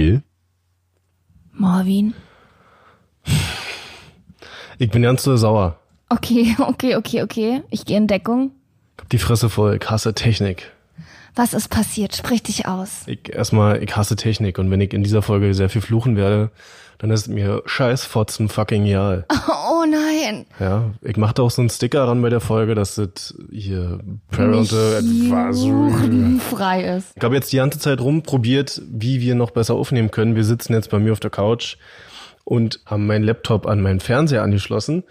Jill? Marvin? Ich bin ganz so sauer. Okay, okay, okay, okay. Ich gehe in Deckung. Ich hab die Fresse voll. Ich hasse Technik. Was ist passiert? Sprich dich aus. Ich erstmal, ich hasse Technik und wenn ich in dieser Folge sehr viel fluchen werde, dann ist mir scheiß fotzen fucking egal. Oh nein. Ja, ich mach da auch so einen Sticker ran bei der Folge, dass das hier Parental Advisory. frei ist. Ich habe jetzt die ganze Zeit rumprobiert, wie wir noch besser aufnehmen können. Wir sitzen jetzt bei mir auf der Couch und haben meinen Laptop an meinen Fernseher angeschlossen,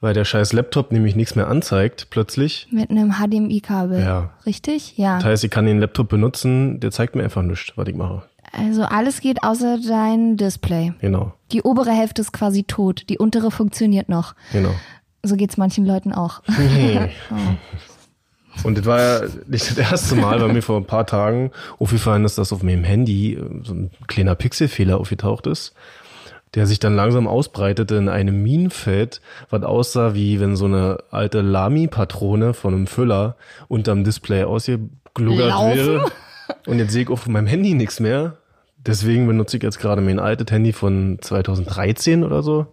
weil der scheiß Laptop nämlich nichts mehr anzeigt plötzlich. Mit einem HDMI-Kabel. Ja. Richtig? Ja. Das heißt, ich kann den Laptop benutzen, der zeigt mir einfach nichts, was ich mache. Also alles geht außer dein Display. Genau, Die obere Hälfte ist quasi tot. Die untere funktioniert noch. genau. So geht's manchen Leuten auch. Und das war ja nicht das erste Mal, weil mir vor ein paar Tagen aufgefallen ist, dass auf meinem Handy äh, so ein kleiner Pixelfehler aufgetaucht ist, der sich dann langsam ausbreitete in einem Minenfeld, was aussah wie wenn so eine alte Lamy-Patrone von einem Füller unterm Display ausgegluggert Laufen? wäre. Und jetzt sehe ich auf meinem Handy nichts mehr. Deswegen benutze ich jetzt gerade mein altes Handy von 2013 oder so.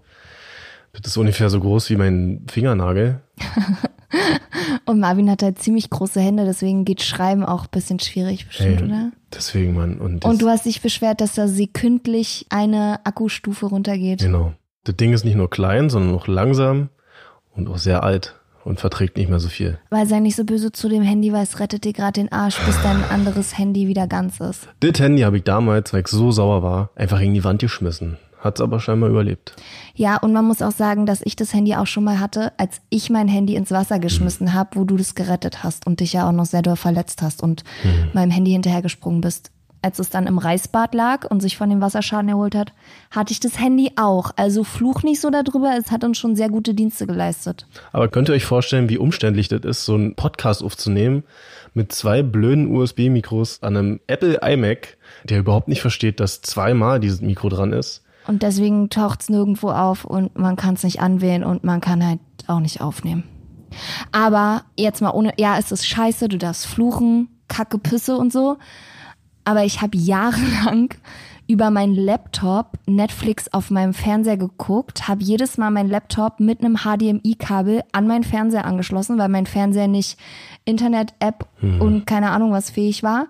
Das ist ungefähr so groß wie mein Fingernagel. Und Marvin hat halt ziemlich große Hände, deswegen geht Schreiben auch ein bisschen schwierig bestimmt, Ey, oder? Deswegen, Mann. Und, Und du hast dich beschwert, dass da sekündlich eine Akkustufe runtergeht. Genau. Das Ding ist nicht nur klein, sondern auch langsam und auch sehr alt und verträgt nicht mehr so viel. Weil sei nicht so böse zu dem Handy, weil es rettet dir gerade den Arsch, bis dein anderes Handy wieder ganz ist. Das Handy habe ich damals, weil ich so sauer war, einfach gegen die Wand geschmissen. Hat's aber scheinbar überlebt. Ja, und man muss auch sagen, dass ich das Handy auch schon mal hatte, als ich mein Handy ins Wasser geschmissen habe, wo du das gerettet hast und dich ja auch noch sehr doll verletzt hast und meinem Handy hinterhergesprungen bist. Als es dann im Reisbad lag und sich von dem Wasserschaden erholt hat, hatte ich das Handy auch. Also fluch nicht so darüber, es hat uns schon sehr gute Dienste geleistet. Aber könnt ihr euch vorstellen, wie umständlich das ist, so einen Podcast aufzunehmen mit zwei blöden USB-Mikros an einem Apple iMac, der überhaupt nicht versteht, dass zweimal dieses Mikro dran ist. Und deswegen taucht's nirgendwo auf und man kann es nicht anwählen und man kann halt auch nicht aufnehmen. Aber jetzt mal ohne, ja, es ist scheiße, du darfst fluchen, Kacke, Pisse und so. Aber ich habe jahrelang über meinen Laptop Netflix auf meinem Fernseher geguckt, habe jedes Mal meinen Laptop mit einem HDMI-Kabel an meinen Fernseher angeschlossen, weil mein Fernseher nicht Internet-App und keine Ahnung was fähig war.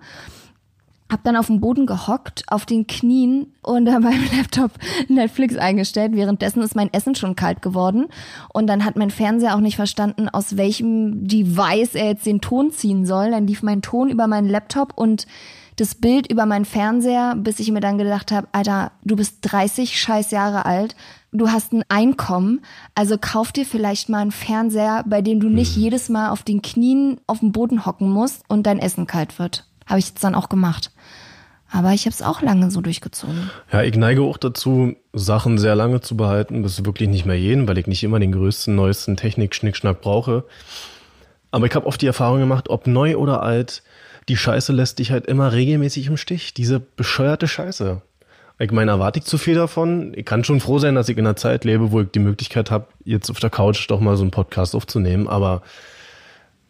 Hab dann auf dem Boden gehockt, auf den Knien und dann beim Laptop Netflix eingestellt. Währenddessen ist mein Essen schon kalt geworden. Und dann hat mein Fernseher auch nicht verstanden, aus welchem Device er jetzt den Ton ziehen soll. Dann lief mein Ton über meinen Laptop und das Bild über meinen Fernseher, bis ich mir dann gedacht habe, Alter, du bist 30 scheiß Jahre alt, du hast ein Einkommen, also kauf dir vielleicht mal einen Fernseher, bei dem du nicht jedes Mal auf den Knien auf dem Boden hocken musst und dein Essen kalt wird. Habe ich jetzt dann auch gemacht. Aber ich habe es auch lange so durchgezogen. Ja, ich neige auch dazu, Sachen sehr lange zu behalten, bis wirklich nicht mehr jeden, weil ich nicht immer den größten, neuesten Technik-Schnickschnack brauche. Aber ich habe oft die Erfahrung gemacht, ob neu oder alt, die Scheiße lässt dich halt immer regelmäßig im Stich. Diese bescheuerte Scheiße. Ich meine, erwarte ich zu viel davon? Ich kann schon froh sein, dass ich in einer Zeit lebe, wo ich die Möglichkeit habe, jetzt auf der Couch doch mal so einen Podcast aufzunehmen. Aber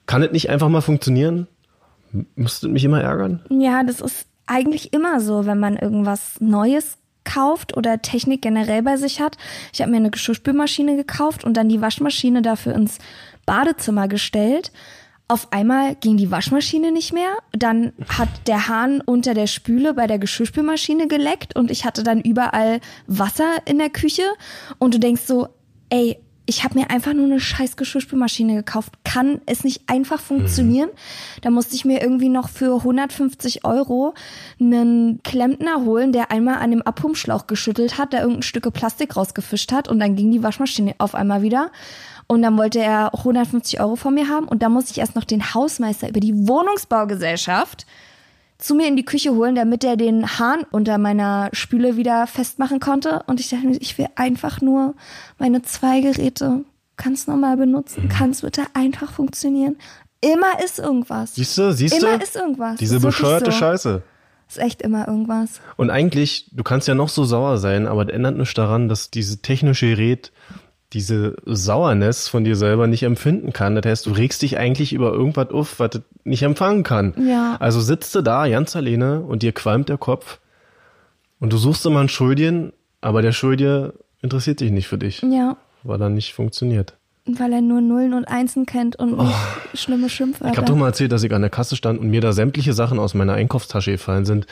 kann es nicht einfach mal funktionieren? M- Müsste mich immer ärgern? Ja, das ist eigentlich immer so, wenn man irgendwas Neues kauft oder Technik generell bei sich hat. Ich habe mir eine Geschirrspülmaschine gekauft und dann die Waschmaschine dafür ins Badezimmer gestellt. Auf einmal ging die Waschmaschine nicht mehr. Dann hat der Hahn unter der Spüle bei der Geschirrspülmaschine geleckt und ich hatte dann überall Wasser in der Küche. Und du denkst so, ey, ich habe mir einfach nur eine scheiß Geschirrspülmaschine gekauft. Kann es nicht einfach funktionieren? Da musste ich mir irgendwie noch für 150 Euro einen Klempner holen, der einmal an dem Abpumpschlauch geschüttelt hat, der irgendein Stücke Plastik rausgefischt hat und dann ging die Waschmaschine auf einmal wieder. Und dann wollte er 150 Euro von mir haben und dann musste ich erst noch den Hausmeister über die Wohnungsbaugesellschaft zu mir in die Küche holen, damit er den Hahn unter meiner Spüle wieder festmachen konnte. Und ich dachte mir, ich will einfach nur meine zwei Geräte ganz normal benutzen. Kann es bitte einfach funktionieren? Immer ist irgendwas. Siehst du, siehst du? Immer ist irgendwas. Diese Ist bescheuerte so. Scheiße. Ist echt immer irgendwas. Und eigentlich, du kannst ja noch so sauer sein, aber das ändert nichts daran, dass diese technische Gerät diese Sauerness von dir selber nicht empfinden kann. Das heißt, du regst dich eigentlich über irgendwas auf, was es nicht empfangen kann. Ja. Also sitzt du da ganz alleine und dir qualmt der Kopf und du suchst immer einen Schuldigen, aber der Schuldige interessiert dich nicht für dich, Ja. weil er nicht funktioniert. Weil er nur Nullen und Einsen kennt und nicht schlimme Schimpfwörter. Oh. Ich habe doch mal erzählt, dass ich an der Kasse stand und mir da sämtliche Sachen aus meiner Einkaufstasche gefallen sind,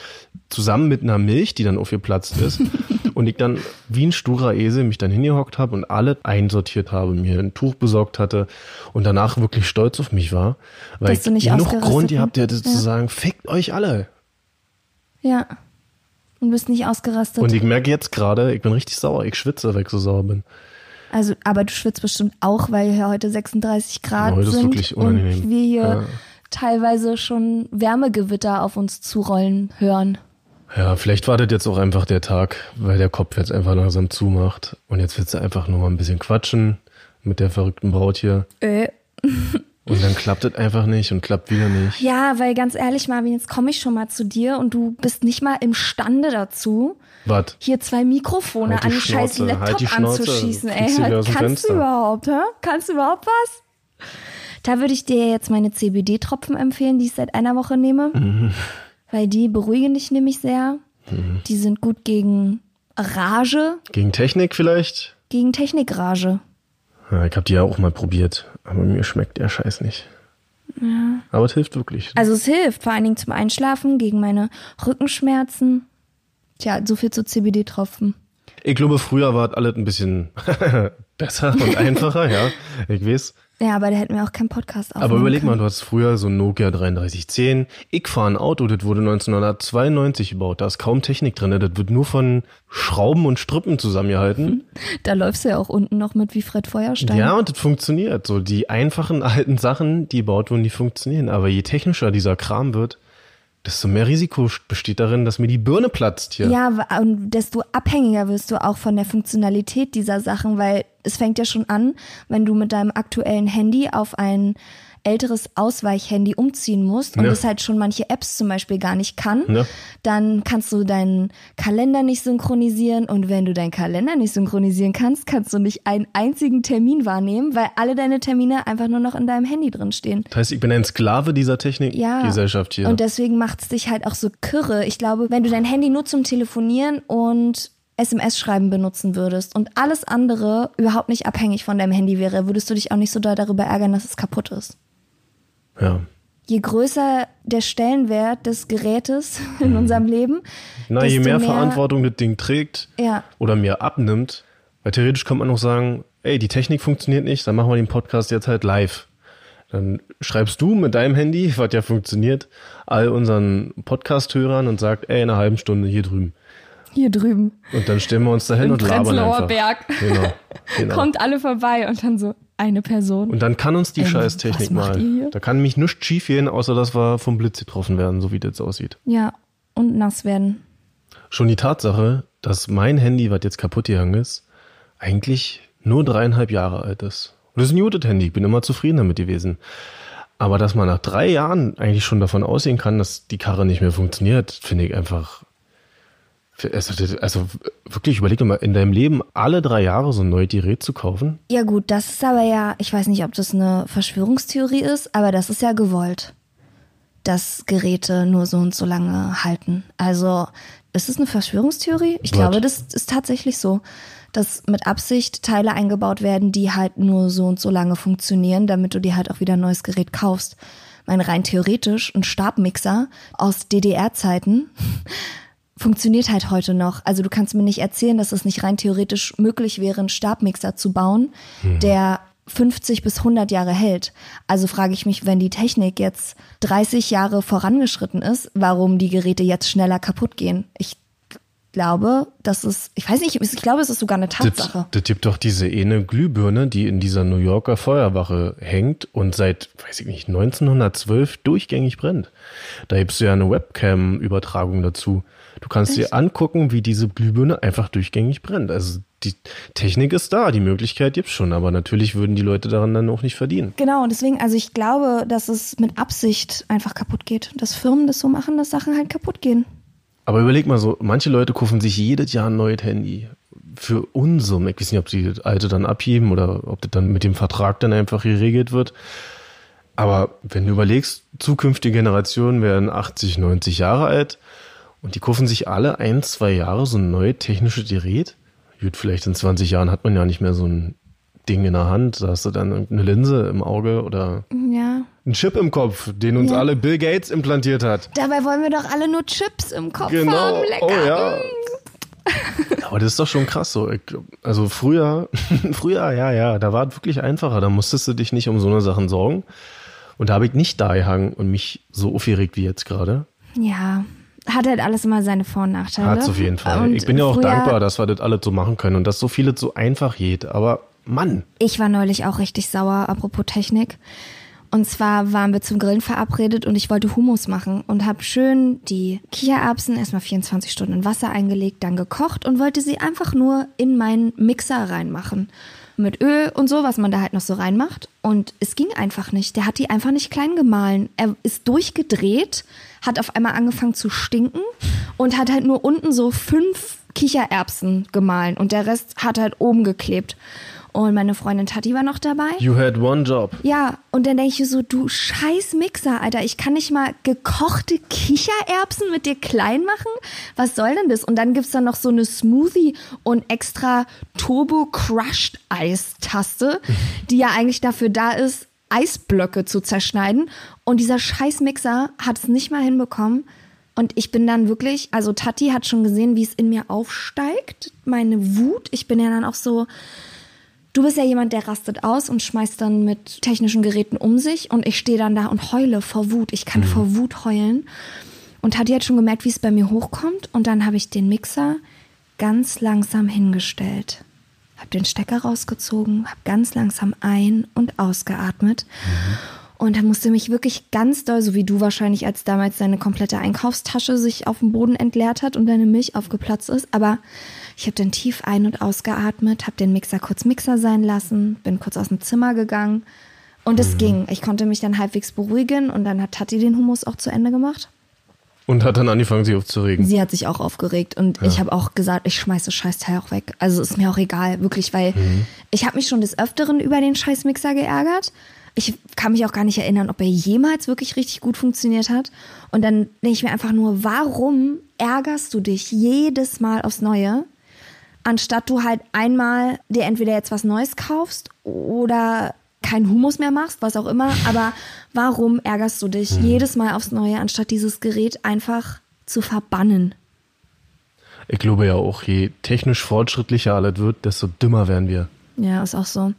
zusammen mit einer Milch, die dann aufgeplatzt ist. und ich dann wie ein sturer Esel mich dann hingehockt habe und alle einsortiert habe, mir ein Tuch besorgt hatte und danach wirklich stolz auf mich war, weil Dass ich du nicht genug Grund gehabt bist. hätte zu Ja. sagen, fickt euch alle. Ja. Und bist nicht ausgerastet. Und ich merke jetzt gerade, ich bin richtig sauer, ich schwitze, weil ich so sauer bin. Also, aber du schwitzt bestimmt auch, weil hier heute 36 Grad Heute ist sind wirklich unangenehm. und wir hier Ja. teilweise schon Wärmegewitter auf uns zurollen hören. Ja, vielleicht wartet jetzt auch einfach der Tag, weil der Kopf jetzt einfach langsam zumacht. Und jetzt willst du einfach nur mal ein bisschen quatschen mit der verrückten Braut hier. Äh. Und dann klappt es einfach nicht und klappt wieder nicht. Ja, weil ganz ehrlich, Marvin, jetzt komme ich schon mal zu dir und du bist nicht mal imstande dazu, Was? hier zwei Mikrofone Halt an den scheiß Schnauze, Laptop halt anzuschießen. Ey, dem kannst du überhaupt, hä? Kannst du überhaupt was? Da würde ich dir jetzt meine CBD-Tropfen empfehlen, die ich seit einer Woche nehme. Mhm. Weil die beruhigen dich nämlich sehr. Die sind gut gegen Rage, Gegen Technik vielleicht? gegen Technikrage. Ja, ich habe die ja auch mal probiert. Aber mir schmeckt der Scheiß nicht. Ja. Aber es hilft wirklich. Also es hilft, vor allen Dingen zum Einschlafen, gegen meine Rückenschmerzen. Tja, so viel zu CBD-Tropfen. Ich glaube, früher war es alles ein bisschen besser und einfacher, ja. Ich weiß. Ja, aber da hätten wir auch keinen Podcast aufnehmen Aber überleg mal, können. du hast früher so ein Nokia 3310. Ich fahre ein Auto, das wurde 1992 gebaut. Da ist kaum Technik drin. Das wird nur von Schrauben und Strippen zusammengehalten. Da läufst du ja auch unten noch mit wie Fred Feuerstein. Ja, und das funktioniert. So die einfachen alten Sachen, die gebaut wurden, die funktionieren. Aber je technischer dieser Kram wird, desto mehr Risiko besteht darin, dass mir die Birne platzt hier. Ja, und desto abhängiger wirst du auch von der Funktionalität dieser Sachen, weil es fängt ja schon an, wenn du mit deinem aktuellen Handy auf ein älteres Ausweichhandy umziehen musst und Ja. das halt schon manche Apps zum Beispiel gar nicht kann, Ja. dann kannst du deinen Kalender nicht synchronisieren und wenn du deinen Kalender nicht synchronisieren kannst, kannst du nicht einen einzigen Termin wahrnehmen, weil alle deine Termine einfach nur noch in deinem Handy drin stehen. Das heißt, ich bin ein Sklave dieser Ja. Technikgesellschaft hier. Und deswegen macht es dich halt auch so kirre. Ich glaube, wenn du dein Handy nur zum Telefonieren und SMS-Schreiben benutzen würdest und alles andere überhaupt nicht abhängig von deinem Handy wäre, würdest du dich auch nicht so doll darüber ärgern, dass es kaputt ist. ja. Je größer der Stellenwert des Gerätes in unserem Leben, Na, je desto mehr, Verantwortung das Ding trägt Ja. oder mir abnimmt, weil theoretisch kann man auch sagen, ey, die Technik funktioniert nicht, dann machen wir den Podcast jetzt halt live. Dann schreibst du mit deinem Handy, was ja funktioniert, all unseren Podcast-Hörern und sagt, ey, in einer halben Stunde hier drüben. Hier drüben. Und dann stellen wir uns dahin Im und labern einfach. Berg. Genau. genau. Kommt alle vorbei und dann so eine Person. Und dann kann uns die Ähm, scheiß was Technik macht mal. Da kann mich nichts schief gehen, außer dass wir vom Blitz getroffen werden, so wie das aussieht. ja, und nass werden. Schon die Tatsache, dass mein Handy, was jetzt kaputt gegangen ist, eigentlich nur dreieinhalb Jahre alt ist. Und das ist ein gutes Handy, ich bin immer zufrieden damit gewesen. Aber dass man nach drei Jahren eigentlich schon davon ausgehen kann, dass die Karre nicht mehr funktioniert, finde ich einfach. Also, also wirklich, überleg doch mal, in deinem Leben alle drei Jahre so ein neues Gerät zu kaufen. Ja gut, das ist aber ja, ich weiß nicht, ob das eine Verschwörungstheorie ist, aber das ist ja gewollt, dass Geräte nur so und so lange halten. Also ist es eine Verschwörungstheorie? Ich Was? glaube, das ist tatsächlich so, dass mit Absicht Teile eingebaut werden, die halt nur so und so lange funktionieren, damit du dir halt auch wieder ein neues Gerät kaufst. Mein rein theoretisch ein Stabmixer aus DDR-Zeiten funktioniert halt heute noch. Also du kannst mir nicht erzählen, dass es nicht rein theoretisch möglich wäre, einen Stabmixer zu bauen, der 50 bis 100 Jahre hält. Also frage ich mich, wenn die Technik jetzt 30 Jahre vorangeschritten ist, warum die Geräte jetzt schneller kaputt gehen. Ich glaube, das ist, ich weiß nicht, ich glaube, es ist sogar eine Tatsache. das gibt doch diese eine Glühbirne, die in dieser New Yorker Feuerwache hängt und seit, weiß ich nicht, 1912 durchgängig brennt. Da gibst du ja eine Webcam-Übertragung dazu. Du kannst dir angucken, wie diese Glühbirne einfach durchgängig brennt. Also die Technik ist da, die Möglichkeit gibt's schon, aber natürlich würden die Leute daran dann auch nicht verdienen. Genau, und deswegen, also ich glaube, dass es mit Absicht einfach kaputt geht. Dass Firmen das so machen, dass Sachen halt kaputt gehen. Aber überleg mal so, manche Leute kaufen sich jedes Jahr ein neues Handy. Für Unsummen. Ich weiß nicht, ob sie das alte dann abheben oder ob das dann mit dem Vertrag dann einfach geregelt wird. Aber wenn du überlegst, zukünftige Generationen werden 80, 90 Jahre alt und die kaufen sich alle ein, zwei Jahre so ein neues technisches Gerät. Gut, vielleicht in 20 Jahren hat man ja nicht mehr so ein Ding in der Hand. Da hast du dann eine Linse im Auge oder Ja. einen Chip im Kopf, den uns Ja. alle Bill Gates implantiert hat. Dabei wollen wir doch alle nur Chips im Kopf Genau. haben. Lecker. Oh ja. Aber das ist doch schon krass so. Also früher, früher, ja, ja, da war es wirklich einfacher. Da musstest du dich nicht um so eine Sachen sorgen. Und da habe ich nicht da gehangen und mich so aufgeregt wie jetzt gerade. Ja. Hat halt alles immer seine Vor- und Nachteile. Hat's auf jeden Fall. Und ich bin ja auch dankbar, dass wir das alles so machen können und dass so vieles so einfach geht. Aber Mann, Ich war neulich auch richtig sauer, apropos Technik. Und zwar waren wir zum Grillen verabredet und ich wollte Hummus machen und habe schön die Kichererbsen erstmal 24 Stunden in Wasser eingelegt, dann gekocht und wollte sie einfach nur in meinen Mixer reinmachen. Mit Öl und so, was man da halt noch so reinmacht. Und es ging einfach nicht. Der hat die einfach nicht klein gemahlen. Er ist durchgedreht, hat auf einmal angefangen zu stinken und hat halt nur unten so fünf Kichererbsen gemahlen und der Rest hat halt oben geklebt. Und meine Freundin Tati war noch dabei. you had one job. Ja, und dann denke ich so, du scheiß Mixer, Alter, ich kann nicht mal gekochte Kichererbsen mit dir klein machen? Was soll denn das? Und dann gibt's da noch so eine Smoothie und extra Turbo Crushed Eistaste, die ja eigentlich dafür da ist, Eisblöcke zu zerschneiden. Und dieser scheiß Mixer hat es nicht mal hinbekommen. Und ich bin dann wirklich, also Tati hat schon gesehen, wie es in mir aufsteigt, meine Wut. Ich bin ja dann auch so, Du bist ja jemand, der rastet aus und schmeißt dann mit technischen Geräten um sich und ich stehe dann da und heule vor Wut. Ich kann vor Wut heulen. Und Tati hat schon gemerkt, wie es bei mir hochkommt und dann habe ich den Mixer ganz langsam hingestellt. Hab den Stecker rausgezogen, hab ganz langsam ein- und ausgeatmet. Und dann musste mich wirklich ganz doll, so wie du wahrscheinlich, als damals deine komplette Einkaufstasche sich auf dem Boden entleert hat und deine Milch aufgeplatzt ist. Aber ich habe dann tief ein- und ausgeatmet, habe den Mixer kurz Mixer sein lassen, bin kurz aus dem Zimmer gegangen und es ging. Ich konnte mich dann halbwegs beruhigen und dann hat Tati den Hummus auch zu Ende gemacht. Und hat dann angefangen, sich aufzuregen. Sie hat sich auch aufgeregt und ich habe auch gesagt, ich schmeiß das Scheißteil auch weg. Also ist mir auch egal, wirklich, weil ich habe mich schon des Öfteren über den Scheißmixer geärgert. Ich kann mich auch gar nicht erinnern, ob er jemals wirklich richtig gut funktioniert hat. Und dann denke ich mir einfach nur, warum ärgerst du dich jedes Mal aufs Neue, anstatt du halt einmal dir entweder jetzt was Neues kaufst oder keinen Humus mehr machst, was auch immer. Aber warum ärgerst du dich jedes Mal aufs Neue, anstatt dieses Gerät einfach zu verbannen? Ich glaube ja auch, je technisch fortschrittlicher alles wird, desto dümmer werden wir. Ja, ist auch so.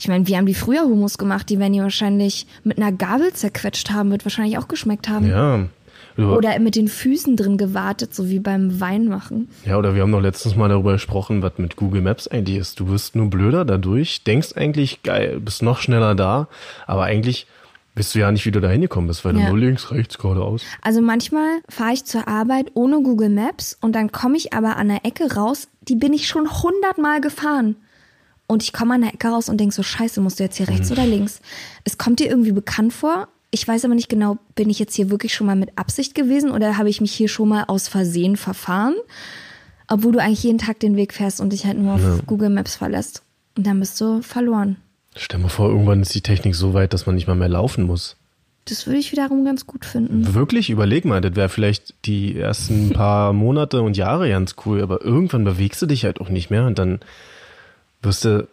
Ich meine, wir haben die früher Humus gemacht, die werden die wahrscheinlich mit einer Gabel zerquetscht haben, wird wahrscheinlich auch geschmeckt haben. Ja. Oder mit den Füßen drin gewartet, so wie beim Weinmachen. Ja, oder wir haben noch letztens mal darüber gesprochen, was mit Google Maps eigentlich ist. Du wirst nur blöder dadurch, denkst eigentlich, geil, bist noch schneller da, aber eigentlich bist du ja nicht, wie du da hingekommen bist, weil Ja. du nur links, rechts, geradeaus. Also manchmal fahre ich zur Arbeit ohne Google Maps und dann komme ich aber an der Ecke raus, die bin ich schon hundertmal gefahren. Und ich komme an der Ecke raus und denk so, scheiße, musst du jetzt hier rechts oder links? Es kommt dir irgendwie bekannt vor. Ich weiß aber nicht genau, bin ich jetzt hier wirklich schon mal mit Absicht gewesen oder habe ich mich hier schon mal aus Versehen verfahren? Obwohl du eigentlich jeden Tag den Weg fährst und dich halt nur auf Google Maps verlässt. Und dann bist du verloren. Stell dir mal vor, irgendwann ist die Technik so weit, dass man nicht mal mehr laufen muss. Das würde ich wiederum ganz gut finden. Wirklich, überleg mal, das wäre vielleicht die ersten paar Monate und Jahre ganz cool, aber irgendwann bewegst du dich halt auch nicht mehr und dann wirst du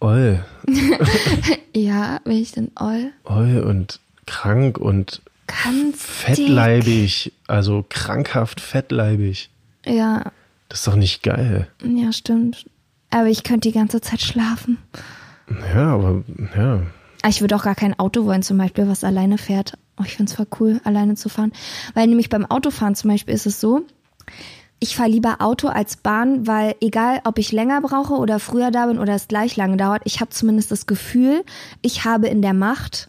oll, Ja, bin ich denn all? oll und krank und Ganz dick. fettleibig, also krankhaft fettleibig. Ja, Das ist doch nicht geil. ja, stimmt. Aber ich könnte die ganze Zeit schlafen. Ja, aber ja. Ah, Ich würde auch gar kein Auto wollen, zum Beispiel, was alleine fährt. Oh, ich finde es voll cool, alleine zu fahren. Weil nämlich beim Autofahren zum Beispiel ist es so, ich fahre lieber Auto als Bahn, weil egal, ob ich länger brauche oder früher da bin oder es gleich lange dauert, ich habe zumindest das Gefühl, ich habe in der Macht,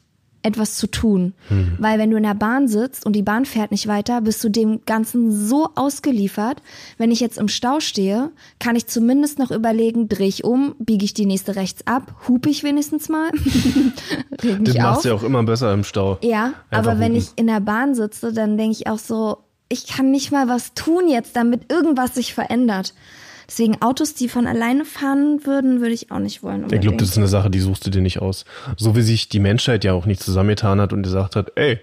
etwas zu tun. Weil wenn du in der Bahn sitzt und die Bahn fährt nicht weiter, bist du dem Ganzen so ausgeliefert. Wenn ich jetzt im Stau stehe, kann ich zumindest noch überlegen, drehe ich um, biege ich die nächste rechts ab, hupe ich wenigstens mal, reg Das machst auf. du ja auch immer besser im Stau. Ja, Einfach aber wenn hupen. ich in der Bahn sitze, dann denke ich auch so, ich kann nicht mal was tun jetzt, damit irgendwas sich verändert. Deswegen Autos, die von alleine fahren würden, würde ich auch nicht wollen. Ich glaube, unbedingt. das ist eine Sache, die suchst du dir nicht aus. So wie sich die Menschheit ja auch nicht zusammengetan hat und gesagt hat, ey,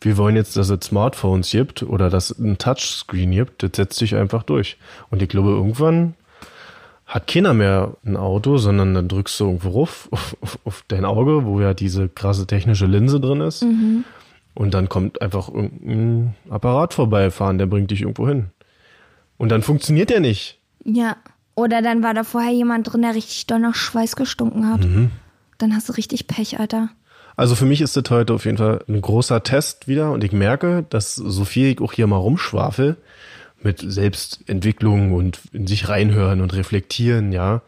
wir wollen jetzt, dass es Smartphones gibt oder dass es ein Touchscreen gibt, das setzt sich einfach durch. Und ich glaube, irgendwann hat keiner mehr ein Auto, sondern dann drückst du irgendwo ruf auf, auf, auf dein Auge, wo ja diese krasse technische Linse drin ist. Und dann kommt einfach irgendein Apparat vorbeifahren, der bringt dich irgendwo hin. Und dann funktioniert der nicht. Ja. Oder dann war da vorher jemand drin, der richtig doll nach Schweiß gestunken hat. Mhm. Dann hast du richtig Pech, Alter. Also für mich ist das heute auf jeden Fall ein großer Test wieder und ich merke, dass so viel ich auch hier mal rumschwafel mit Selbstentwicklung und in sich reinhören und reflektieren, ja.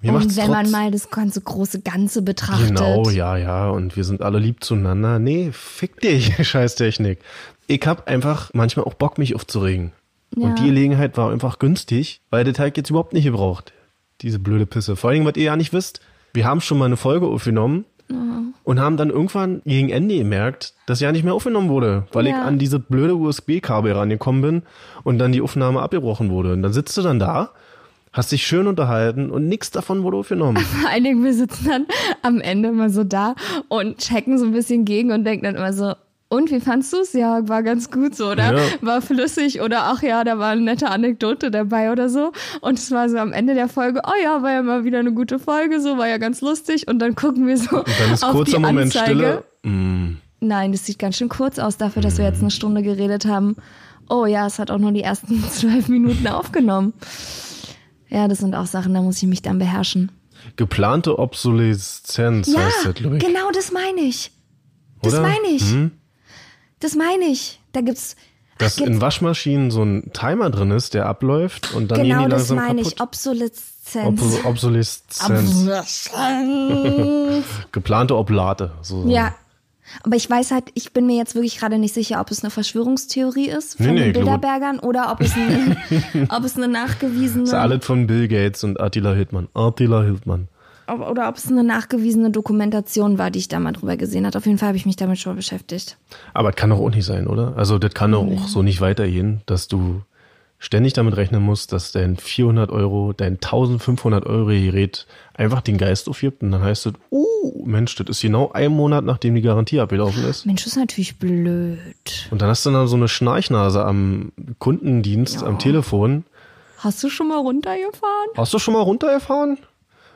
Mir und wenn man mal das ganze große Ganze betrachtet. Genau, ja, ja. Und wir sind alle lieb zueinander. Nee, fick dich, Scheißtechnik. Ich hab einfach manchmal auch Bock, mich aufzuregen. Ja. Und die Gelegenheit war einfach günstig, weil der Teig jetzt überhaupt nicht gebraucht. Diese blöde Pisse. Vor allem, was ihr ja nicht wisst, wir haben schon mal eine Folge aufgenommen und haben dann irgendwann gegen Ende gemerkt, dass ja nicht mehr aufgenommen wurde, weil ich Ja. an diese blöde USB-Kabel rangekommen bin und dann die Aufnahme abgebrochen wurde. Und dann sitzt du dann da, hast dich schön unterhalten und nichts davon wurde aufgenommen. Vor allen Dingen, wir sitzen dann am Ende immer so da und checken so ein bisschen gegen und denken dann immer so, und wie fandst du es? Ja, war ganz gut so, oder? Ja. War flüssig oder ach ja, da war eine nette Anekdote dabei oder so. Und es war so am Ende der Folge, oh ja, war ja mal wieder eine gute Folge, so war ja ganz lustig. Und dann gucken wir so Und dann ist auf kurzer die Moment Anzeige. Stille. Mm. Nein, das sieht ganz schön kurz aus dafür, dass wir jetzt eine Stunde geredet haben. Oh ja, es hat auch nur die ersten zwölf Minuten aufgenommen. Ja, das sind auch Sachen, da muss ich mich dann beherrschen. Geplante Obsoleszenz Ja, heißt das, glaube ich. genau das meine ich. Das meine ich. Hm? Das meine ich. Da gibt's. Dass jetzt- in Waschmaschinen so ein Timer drin ist, der abläuft und dann genau gehen die das langsam meine kaputt. ich. Obsoleszenz. Obs Obsoleszenz. Obsoleszenz. Geplante Oblate. So. ja. Aber ich weiß halt, ich bin mir jetzt wirklich gerade nicht sicher, ob es eine Verschwörungstheorie ist von Nee, nee, den Bilderbergern oder ob es eine, ob es eine nachgewiesene Das ist alles von Bill Gates und Attila Hildmann. Attila Hildmann. Ob, oder ob es eine nachgewiesene Dokumentation war, die ich da mal drüber gesehen habe. Auf jeden Fall habe ich mich damit schon beschäftigt. Aber das kann doch auch nicht sein, oder? Also das kann doch auch so nicht weitergehen, dass du ständig damit rechnen musst, dass dein 400 Euro, dein 1500 Euro Gerät einfach den Geist aufgibt und dann heißt es, uh, Mensch, das ist genau ein Monat, nachdem die Garantie abgelaufen ist. Mensch, das ist natürlich blöd. Und dann hast du dann so eine Schnarchnase am Kundendienst, am Telefon. Hast du schon mal runtergefahren? Hast du schon mal runtergefahren?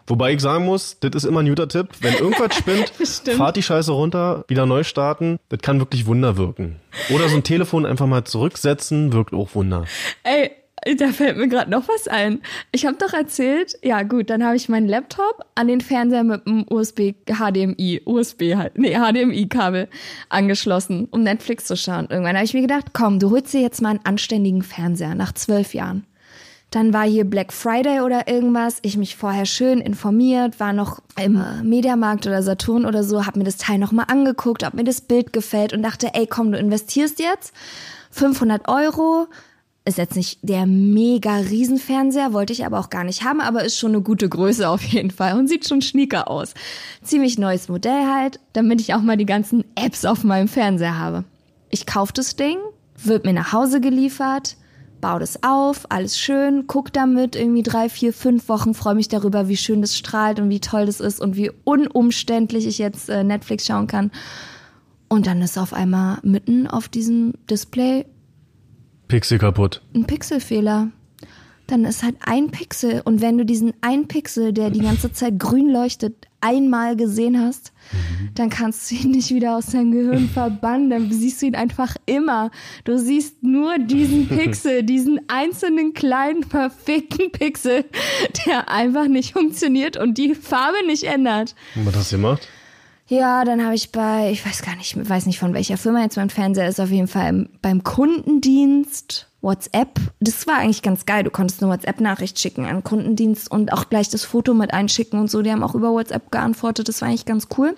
Wobei ich sagen muss, das ist immer ein guter Tipp. Wenn irgendwas spinnt, fahrt die Scheiße runter, wieder neu starten. Das kann wirklich Wunder wirken. Oder so ein Telefon einfach mal zurücksetzen, wirkt auch Wunder. Ey, da fällt mir gerade noch was ein. Ich habe doch erzählt, ja gut, dann habe ich meinen Laptop an den Fernseher mit dem USB, HDMI, USB halt, nee, HDMI-Kabel angeschlossen, um Netflix zu schauen. Irgendwann habe ich mir gedacht, komm, du holst dir jetzt mal einen anständigen Fernseher nach zwölf Jahren. Dann war hier Black Friday oder irgendwas. Ich mich vorher schön informiert, war noch im Mediamarkt oder Saturn oder so, hab mir das Teil nochmal angeguckt, ob mir das Bild gefällt und dachte, ey, komm, du investierst jetzt 500 Euro. Ist jetzt nicht der mega Riesenfernseher, wollte ich aber auch gar nicht haben, aber ist schon eine gute Größe auf jeden Fall und sieht schon schnieker aus. Ziemlich neues Modell halt, damit ich auch mal die ganzen Apps auf meinem Fernseher habe. Ich kauf das Ding, wird mir nach Hause geliefert, baue das auf, alles schön, guck damit irgendwie drei, vier, fünf Wochen, freue mich darüber, wie schön das strahlt und wie toll das ist und wie unumständlich ich jetzt äh, Netflix schauen kann. Und dann ist auf einmal mitten auf diesem Display Pixel kaputt. ein Pixelfehler. Dann ist halt ein Pixel. Und wenn du diesen ein Pixel, der die ganze Zeit grün leuchtet, einmal gesehen hast, Mhm. dann kannst du ihn nicht wieder aus deinem Gehirn verbannen. Dann siehst du ihn einfach immer. Du siehst nur diesen Pixel, diesen einzelnen kleinen, verfickten Pixel, der einfach nicht funktioniert und die Farbe nicht ändert. Und was hast du gemacht? Ja, dann habe ich bei, ich weiß gar nicht, weiß nicht von welcher Firma jetzt mein Fernseher ist, auf jeden Fall im, beim Kundendienst, WhatsApp. Das war eigentlich ganz geil. Du konntest eine WhatsApp-Nachricht schicken an den Kundendienst und auch gleich das Foto mit einschicken und so. Die haben auch über WhatsApp geantwortet. Das war eigentlich ganz cool.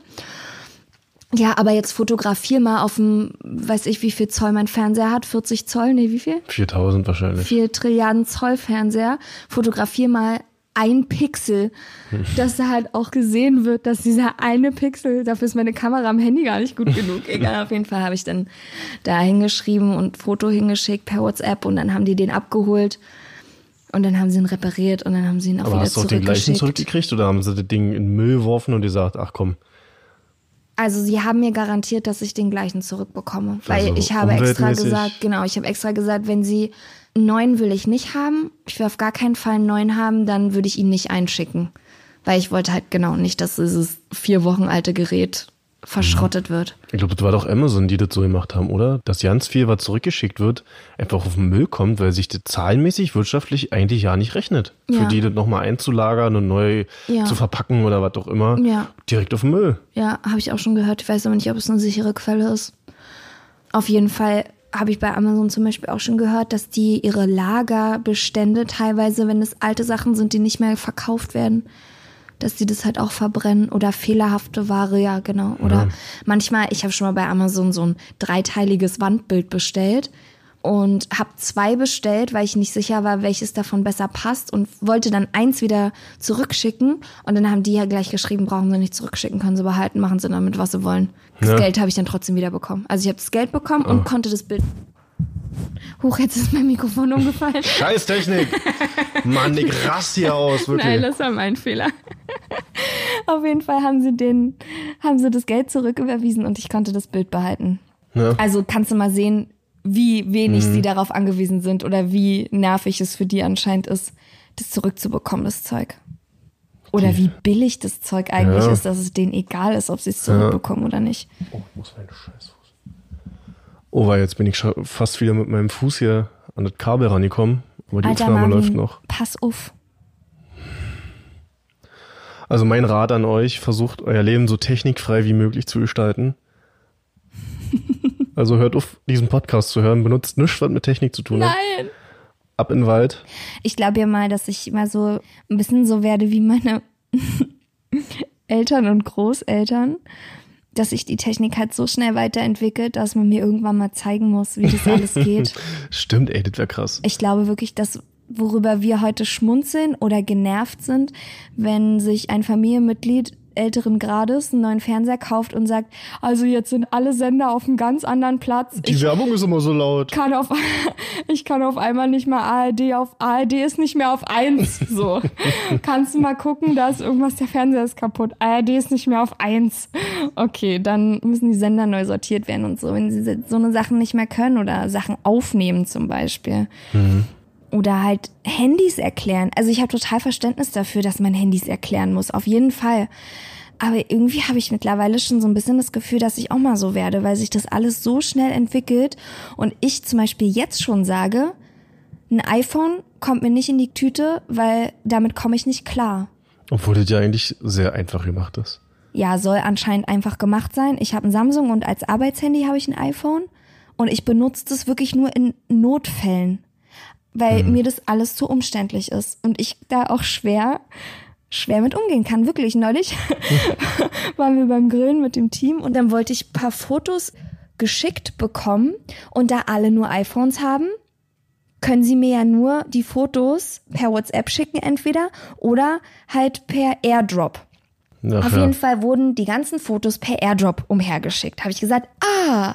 Ja, aber jetzt fotografier mal auf dem, weiß ich, wie viel Zoll mein Fernseher hat. 40 Zoll? Nee, wie viel? 4000 wahrscheinlich. 4 Trilliarden Zoll Fernseher. Fotografier mal ein Pixel, dass da halt auch gesehen wird, dass dieser eine Pixel, dafür ist meine Kamera am Handy gar nicht gut genug. Egal, auf jeden Fall habe ich dann da hingeschrieben und Foto hingeschickt per WhatsApp und dann haben die den abgeholt und dann haben sie ihn repariert und dann haben sie ihn auch Aber wieder hast du auch den gleichen zurückgeschickt. zurückgekriegt oder haben sie das Ding in den Müll geworfen und gesagt, ach komm, Also sie haben mir garantiert, dass ich den gleichen zurückbekomme. Weil Also ich habe extra gesagt, genau, ich habe extra gesagt, wenn sie neuen will ich nicht haben, ich will auf gar keinen Fall einen neuen haben, dann würde ich ihn nicht einschicken. Weil ich wollte halt genau nicht, dass dieses vier Wochen alte Gerät verschrottet wird. ich glaube, das war doch Amazon, die das so gemacht haben, oder? Dass ganz viel, was zurückgeschickt wird, einfach auf den Müll kommt, weil sich das zahlenmäßig wirtschaftlich eigentlich ja nicht rechnet. Für Ja. die das nochmal einzulagern und neu Ja. zu verpacken oder was auch immer. Ja. Direkt auf den Müll. Ja, habe ich auch schon gehört. Ich weiß aber nicht, ob es eine sichere Quelle ist. Auf jeden Fall habe ich bei Amazon zum Beispiel auch schon gehört, dass die ihre Lagerbestände teilweise, wenn es alte Sachen sind, die nicht mehr verkauft werden, dass die das halt auch verbrennen oder fehlerhafte Ware, ja genau. Oder manchmal, ich habe schon mal bei Amazon so ein dreiteiliges Wandbild bestellt und habe zwei bestellt, weil ich nicht sicher war, welches davon besser passt und wollte dann eins wieder zurückschicken und dann haben die ja gleich geschrieben, brauchen sie nicht zurückschicken, können sie behalten, machen sie damit, was sie wollen. Das Ja. Geld habe ich dann trotzdem wieder bekommen. Also ich habe das Geld bekommen und konnte das Bild. Huch, jetzt ist mein Mikrofon umgefallen. Scheiß Technik! Mann, ich rass hier aus, wirklich. Nein, das war mein Fehler. Auf jeden Fall haben sie den, haben sie das Geld zurücküberwiesen und ich konnte das Bild behalten. Ja. Also kannst du mal sehen, wie wenig sie darauf angewiesen sind oder wie nervig es für die anscheinend ist, das zurückzubekommen, das Zeug. Oder wie billig das Zeug eigentlich Ja. ist, dass es denen egal ist, ob sie es zurückbekommen oder nicht. Oh, ich muss meinen Scheißfuß. Oh, weil jetzt bin ich schon fast wieder mit meinem Fuß hier an das Kabel rangekommen. Aber die Alter Aufnahme Marvin, läuft noch. pass auf. Also mein Rat an euch, versucht euer Leben so technikfrei wie möglich zu gestalten. Also hört auf, diesen Podcast zu hören. Benutzt nichts, was mit Technik zu tun hat. Nein! Ab in den Wald. Ich glaube ja mal, dass ich immer so ein bisschen so werde wie meine Eltern und Großeltern, dass sich die Technik halt so schnell weiterentwickelt, dass man mir irgendwann mal zeigen muss, wie das alles geht. Stimmt, ey, das wäre krass. Ich glaube wirklich, dass worüber wir heute schmunzeln oder genervt sind, wenn sich ein Familienmitglied älteren Grades einen neuen Fernseher kauft und sagt, also jetzt sind alle Sender auf einem ganz anderen Platz. Die Ich Werbung ist immer so laut. kann auf, ich kann auf einmal nicht mehr ARD auf, ARD ist nicht mehr auf eins. So. Kannst du mal gucken, da ist irgendwas, der Fernseher ist kaputt. ARD ist nicht mehr auf eins. Okay, dann müssen die Sender neu sortiert werden und so. Wenn sie so eine Sachen nicht mehr können oder Sachen aufnehmen zum Beispiel. Oder halt Handys erklären. Also ich habe total Verständnis dafür, dass man Handys erklären muss. Auf jeden Fall. Aber irgendwie habe ich mittlerweile schon so ein bisschen das Gefühl, dass ich auch mal so werde, weil sich das alles so schnell entwickelt und ich zum Beispiel jetzt schon sage, ein iPhone kommt mir nicht in die Tüte, weil damit komme ich nicht klar. Obwohl das ja eigentlich sehr einfach gemacht ist. Ja, soll anscheinend einfach gemacht sein. Ich habe ein Samsung und als Arbeitshandy habe ich ein iPhone und ich benutze das wirklich nur in Notfällen, weil mir das alles zu umständlich ist und ich da auch schwer schwer mit umgehen kann, wirklich. Neulich waren wir beim Grillen mit dem Team und dann wollte ich ein paar Fotos geschickt bekommen und da alle nur iPhones haben, können sie mir ja nur die Fotos per WhatsApp schicken entweder oder halt per Airdrop. Ach, Auf ja. jeden Fall wurden die ganzen Fotos per Airdrop umhergeschickt. Habe ich gesagt, ah,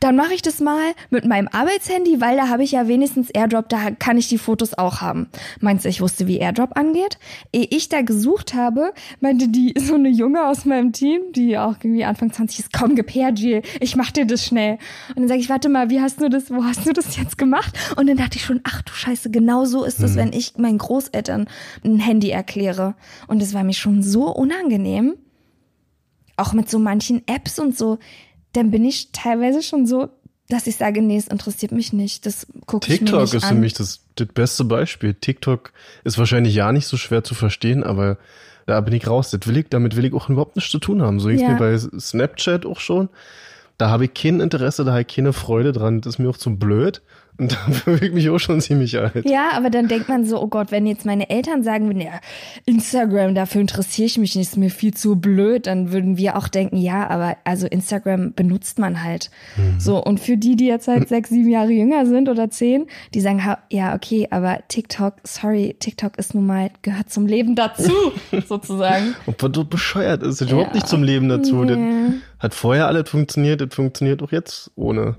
dann mache ich das mal mit meinem Arbeitshandy, weil da habe ich ja wenigstens Airdrop, da kann ich die Fotos auch haben. Meinst du, ich wusste, wie Airdrop angeht? Ehe ich da gesucht habe, meinte die so eine Junge aus meinem Team, die auch irgendwie Anfang 20 ist, komm, gib her, Jill, ich mach dir das schnell. Und dann sage ich, warte mal, wie hast du das, wo hast du das jetzt gemacht? Und dann dachte ich schon, ach du Scheiße, genau so ist es, wenn ich meinen Großeltern ein Handy erkläre. Und das war mir schon so unangenehm. Auch mit so manchen Apps und so dann bin ich teilweise schon so, dass ich sage, nee, es interessiert mich nicht. Das gucke ich mir TikTok nicht ist an. für mich das, das beste Beispiel. TikTok ist wahrscheinlich ja nicht so schwer zu verstehen, aber da bin ich raus. Das will ich, damit will ich auch überhaupt nichts zu tun haben. So ging's Ja. mir bei Snapchat auch schon. Da habe ich kein Interesse, da habe ich keine Freude dran. Das ist mir auch zu blöd. Und da fühle ich mich auch schon ziemlich alt. Ja, aber dann denkt man so, oh Gott, wenn jetzt meine Eltern sagen würden, ja, Instagram, dafür interessiere ich mich nicht, ist mir viel zu blöd, dann würden wir auch denken, ja, aber also Instagram benutzt man halt. So, und für die, die jetzt halt sechs, sieben Jahre jünger sind oder zehn, die sagen, ja, okay, aber TikTok, sorry, TikTok ist nun mal, gehört zum Leben dazu, sozusagen. Und was so bescheuert ist, das überhaupt nicht zum Leben dazu. Das hat vorher alles funktioniert, das funktioniert auch jetzt ohne.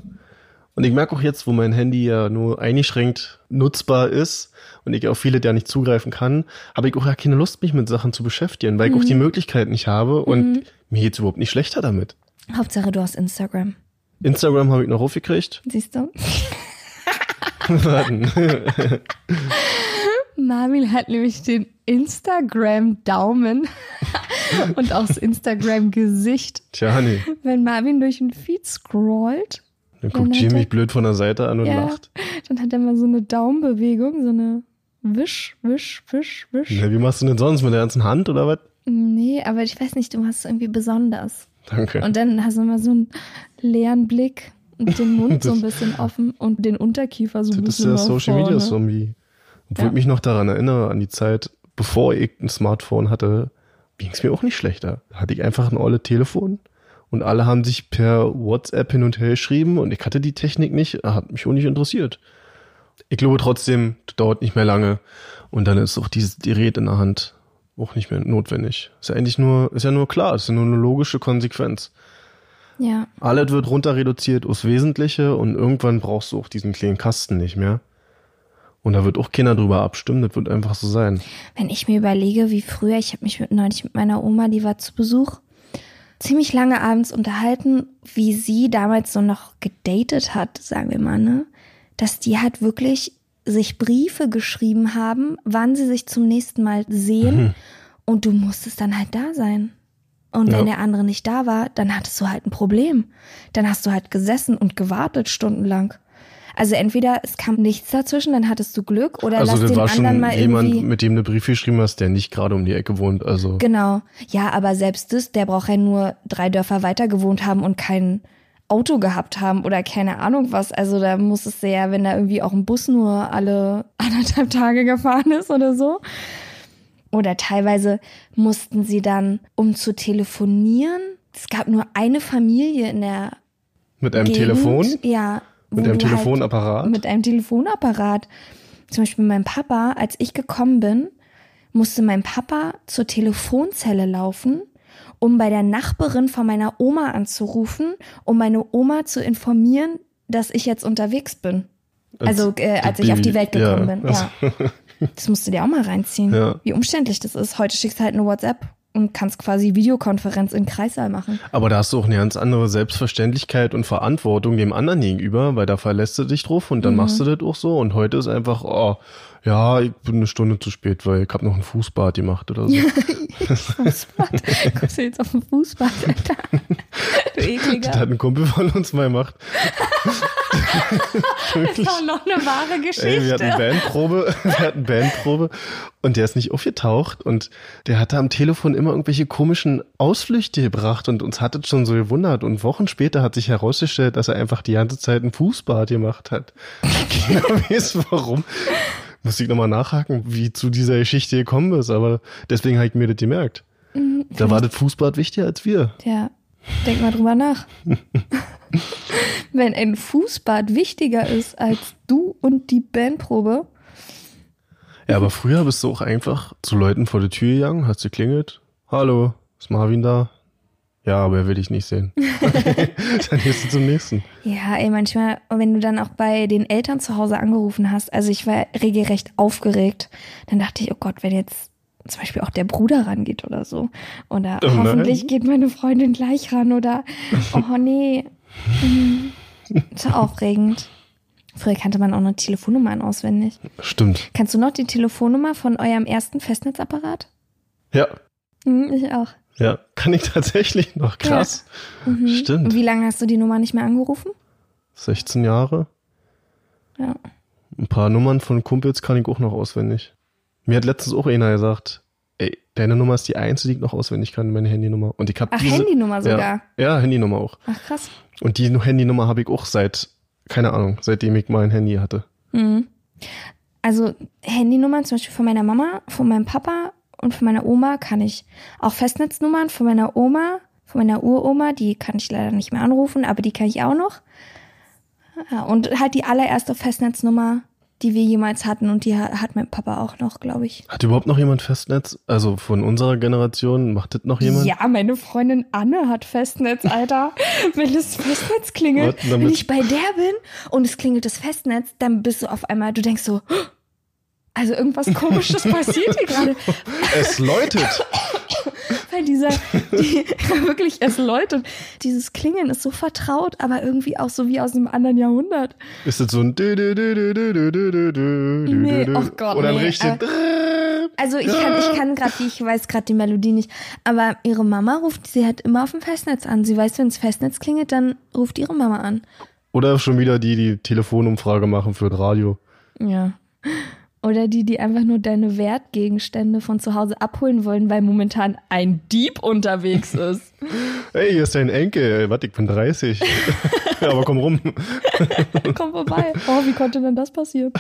Und ich merke auch jetzt, wo mein Handy ja nur eingeschränkt nutzbar ist und ich auf viele der nicht zugreifen kann, habe ich auch ja keine Lust, mich mit Sachen zu beschäftigen, weil ich auch die Möglichkeit nicht habe und mir geht's überhaupt nicht schlechter damit. Hauptsache, du hast Instagram. Instagram habe ich noch aufgekriegt. Siehst du? Warten. Marvin hat nämlich den Instagram-Daumen und auch das Instagram-Gesicht. Tja, nee. Wenn Marvin durch den Feed scrollt, Dann guckt er- mich blöd von der Seite an und ja, lacht. dann hat er mal so eine Daumenbewegung, so eine Wisch, Wisch, Wisch, Wisch. Na, wie machst du denn sonst? Mit der ganzen Hand oder was? Nee, aber ich weiß nicht, du machst es irgendwie besonders. Danke. Und dann hast du immer so einen leeren Blick und den Mund so ein bisschen offen und den Unterkiefer so ein Das ist bisschen der nach Social Media. Zombie. Obwohl Ja. ich mich noch daran erinnere, an die Zeit, bevor ich ein Smartphone hatte, ging es mir auch nicht schlechter. Hatte ich einfach ein olle Telefon und alle haben sich per WhatsApp hin und her geschrieben und ich hatte die Technik nicht, hat mich auch nicht interessiert. Ich glaube trotzdem, das dauert nicht mehr lange und dann ist auch dieses Gerät in der Hand auch nicht mehr notwendig. Ist ja eigentlich nur, ist ja nur klar, ist ja nur eine logische Konsequenz. Ja, Alles wird runter reduziert aufs Wesentliche und irgendwann brauchst du auch diesen kleinen Kasten nicht mehr. Und da wird auch keiner drüber abstimmen, das wird einfach so sein. wenn ich mir überlege, wie früher, ich habe mich mit, neulich mit meiner Oma, die war zu Besuch, ziemlich lange abends unterhalten, wie sie damals so noch gedatet hat, sagen wir mal, ne? Dass die halt wirklich sich Briefe geschrieben haben, wann sie sich zum nächsten Mal sehen und du musstest dann halt da sein. Und wenn Ja. der andere nicht da war, dann hattest du halt ein Problem. Dann hast du halt gesessen und gewartet stundenlang. Also entweder es kam nichts dazwischen, dann hattest du Glück oder Also lass den war schon anderen mal jemand, irgendwie mit dem du Brief geschrieben hast, der nicht gerade um die Ecke wohnt. Also Genau. Ja, aber selbst das, der braucht ja nur drei Dörfer weiter gewohnt haben und kein Auto gehabt haben oder keine Ahnung was. Also da muss es sehr, wenn da irgendwie auch ein Bus nur alle anderthalb Tage gefahren ist oder so. Oder teilweise mussten sie dann, um zu telefonieren, es gab nur eine Familie in der mit einem Gegend, Telefon, Ja. Mit einem halt Telefonapparat. mit einem Telefonapparat. Zum Beispiel mein Papa, als ich gekommen bin, musste mein Papa zur Telefonzelle laufen, um bei der Nachbarin von meiner Oma anzurufen, um meine Oma zu informieren, dass ich jetzt unterwegs bin. Also äh, als ich auf die Welt gekommen ja. bin. Ja. Das musst du dir auch mal reinziehen. Ja. Wie umständlich das ist. Heute schickst du halt eine WhatsApp und kannst quasi Videokonferenz in Kreissaal machen. Aber da hast du auch eine ganz andere Selbstverständlichkeit und Verantwortung dem anderen gegenüber, weil da verlässt du dich drauf Mhm. und dann machst du das auch so. Und heute ist einfach, oh, ja, ich bin eine Stunde zu spät, weil ich habe noch ein Fußbad gemacht oder so. Fußbad. Kommst du jetzt auf den Fußbad, Alter? Du ekliger. Das hat ein Kumpel von uns mal gemacht. Das war noch eine wahre Geschichte. Ey, wir hatten Bandprobe, wir hatten Bandprobe und der ist nicht aufgetaucht und der hatte am Telefon immer irgendwelche komischen Ausflüchte gebracht und uns hat es schon so gewundert und Wochen später hat sich herausgestellt, dass er einfach die ganze Zeit ein Fußbad gemacht hat. Keiner weiß warum. Muss ich nochmal nachhaken, wie zu dieser Geschichte gekommen ist, aber deswegen habe ich mir das gemerkt. Mhm, Da war das Fußbad wichtiger als wir. Ja, denk mal drüber nach. Wenn ein Fußbad wichtiger ist als du und die Bandprobe, Ja, aber früher bist du auch einfach zu Leuten vor der Tür gegangen, hast geklingelt. Hallo, ist Marvin da? Ja, aber er will dich nicht sehen. dann gehst du zum nächsten. Ja, ey, manchmal, wenn du dann auch bei den Eltern zu Hause angerufen hast, also ich war regelrecht aufgeregt, dann dachte ich, oh Gott, wenn jetzt zum Beispiel auch der Bruder rangeht oder so. Oder Oh hoffentlich geht meine Freundin gleich ran oder oh nee. Mhm. So aufregend. Früher kannte man auch noch Telefonnummern auswendig. Stimmt. Kannst du noch die Telefonnummer von eurem ersten Festnetzapparat? Ja, Mhm, ich auch. Ja. Kann ich tatsächlich noch. Krass. Mhm. Stimmt. Wie lange hast du die Nummer nicht mehr angerufen? 16 Jahre. Ja. Ein paar Nummern von Kumpels kann ich auch noch auswendig. Mir hat letztens auch einer gesagt, ey, deine Nummer ist die einzige, die ich noch auswendig kann, meine Handynummer. Und ich habe Ach, diese, Handynummer sogar. Ja, ja, Handynummer auch. Ach krass. Und die Handynummer habe ich auch seit, keine Ahnung, seitdem ich mal ein Handy hatte. Mhm. Also Handynummern zum Beispiel von meiner Mama, von meinem Papa und von meiner Oma kann ich. Auch Festnetznummern von meiner Oma, von meiner Uroma, die kann ich leider nicht mehr anrufen, aber die kann ich auch noch. Ja, und halt die allererste Festnetznummer, die wir jemals hatten und die ha- hat mein Papa auch noch, glaube ich. Hat überhaupt noch jemand Festnetz? Also von unserer Generation, macht das noch jemand? Ja, meine Freundin Anne hat Festnetz, Alter. wenn das Festnetz klingelt, wenn ich bei der bin und es klingelt das Festnetz, dann bist du auf einmal, du denkst so, also irgendwas komisches passiert hier gerade. Es läutet. Weil dieser, die, wirklich, es läutet. Dieses Klingeln ist so vertraut, aber irgendwie auch so wie aus einem anderen Jahrhundert. Ist das so ein Nee, oh Gott, Oder ein nee, richtig äh, Also ich kann, ich kann gerade, ich weiß gerade die Melodie nicht, aber ihre Mama ruft, sie hat immer auf dem Festnetz an. Sie weiß, wenn das Festnetz klingelt, dann ruft ihre Mama an. Oder schon wieder die, die Telefonumfrage machen für das Radio. Ja. Oder die, die einfach nur deine Wertgegenstände von zu Hause abholen wollen, weil momentan ein Dieb unterwegs ist. Hey, hier ist dein Enkel. Warte, ich bin 30. ja, aber komm rum. Komm vorbei. Oh, wie konnte denn das passieren?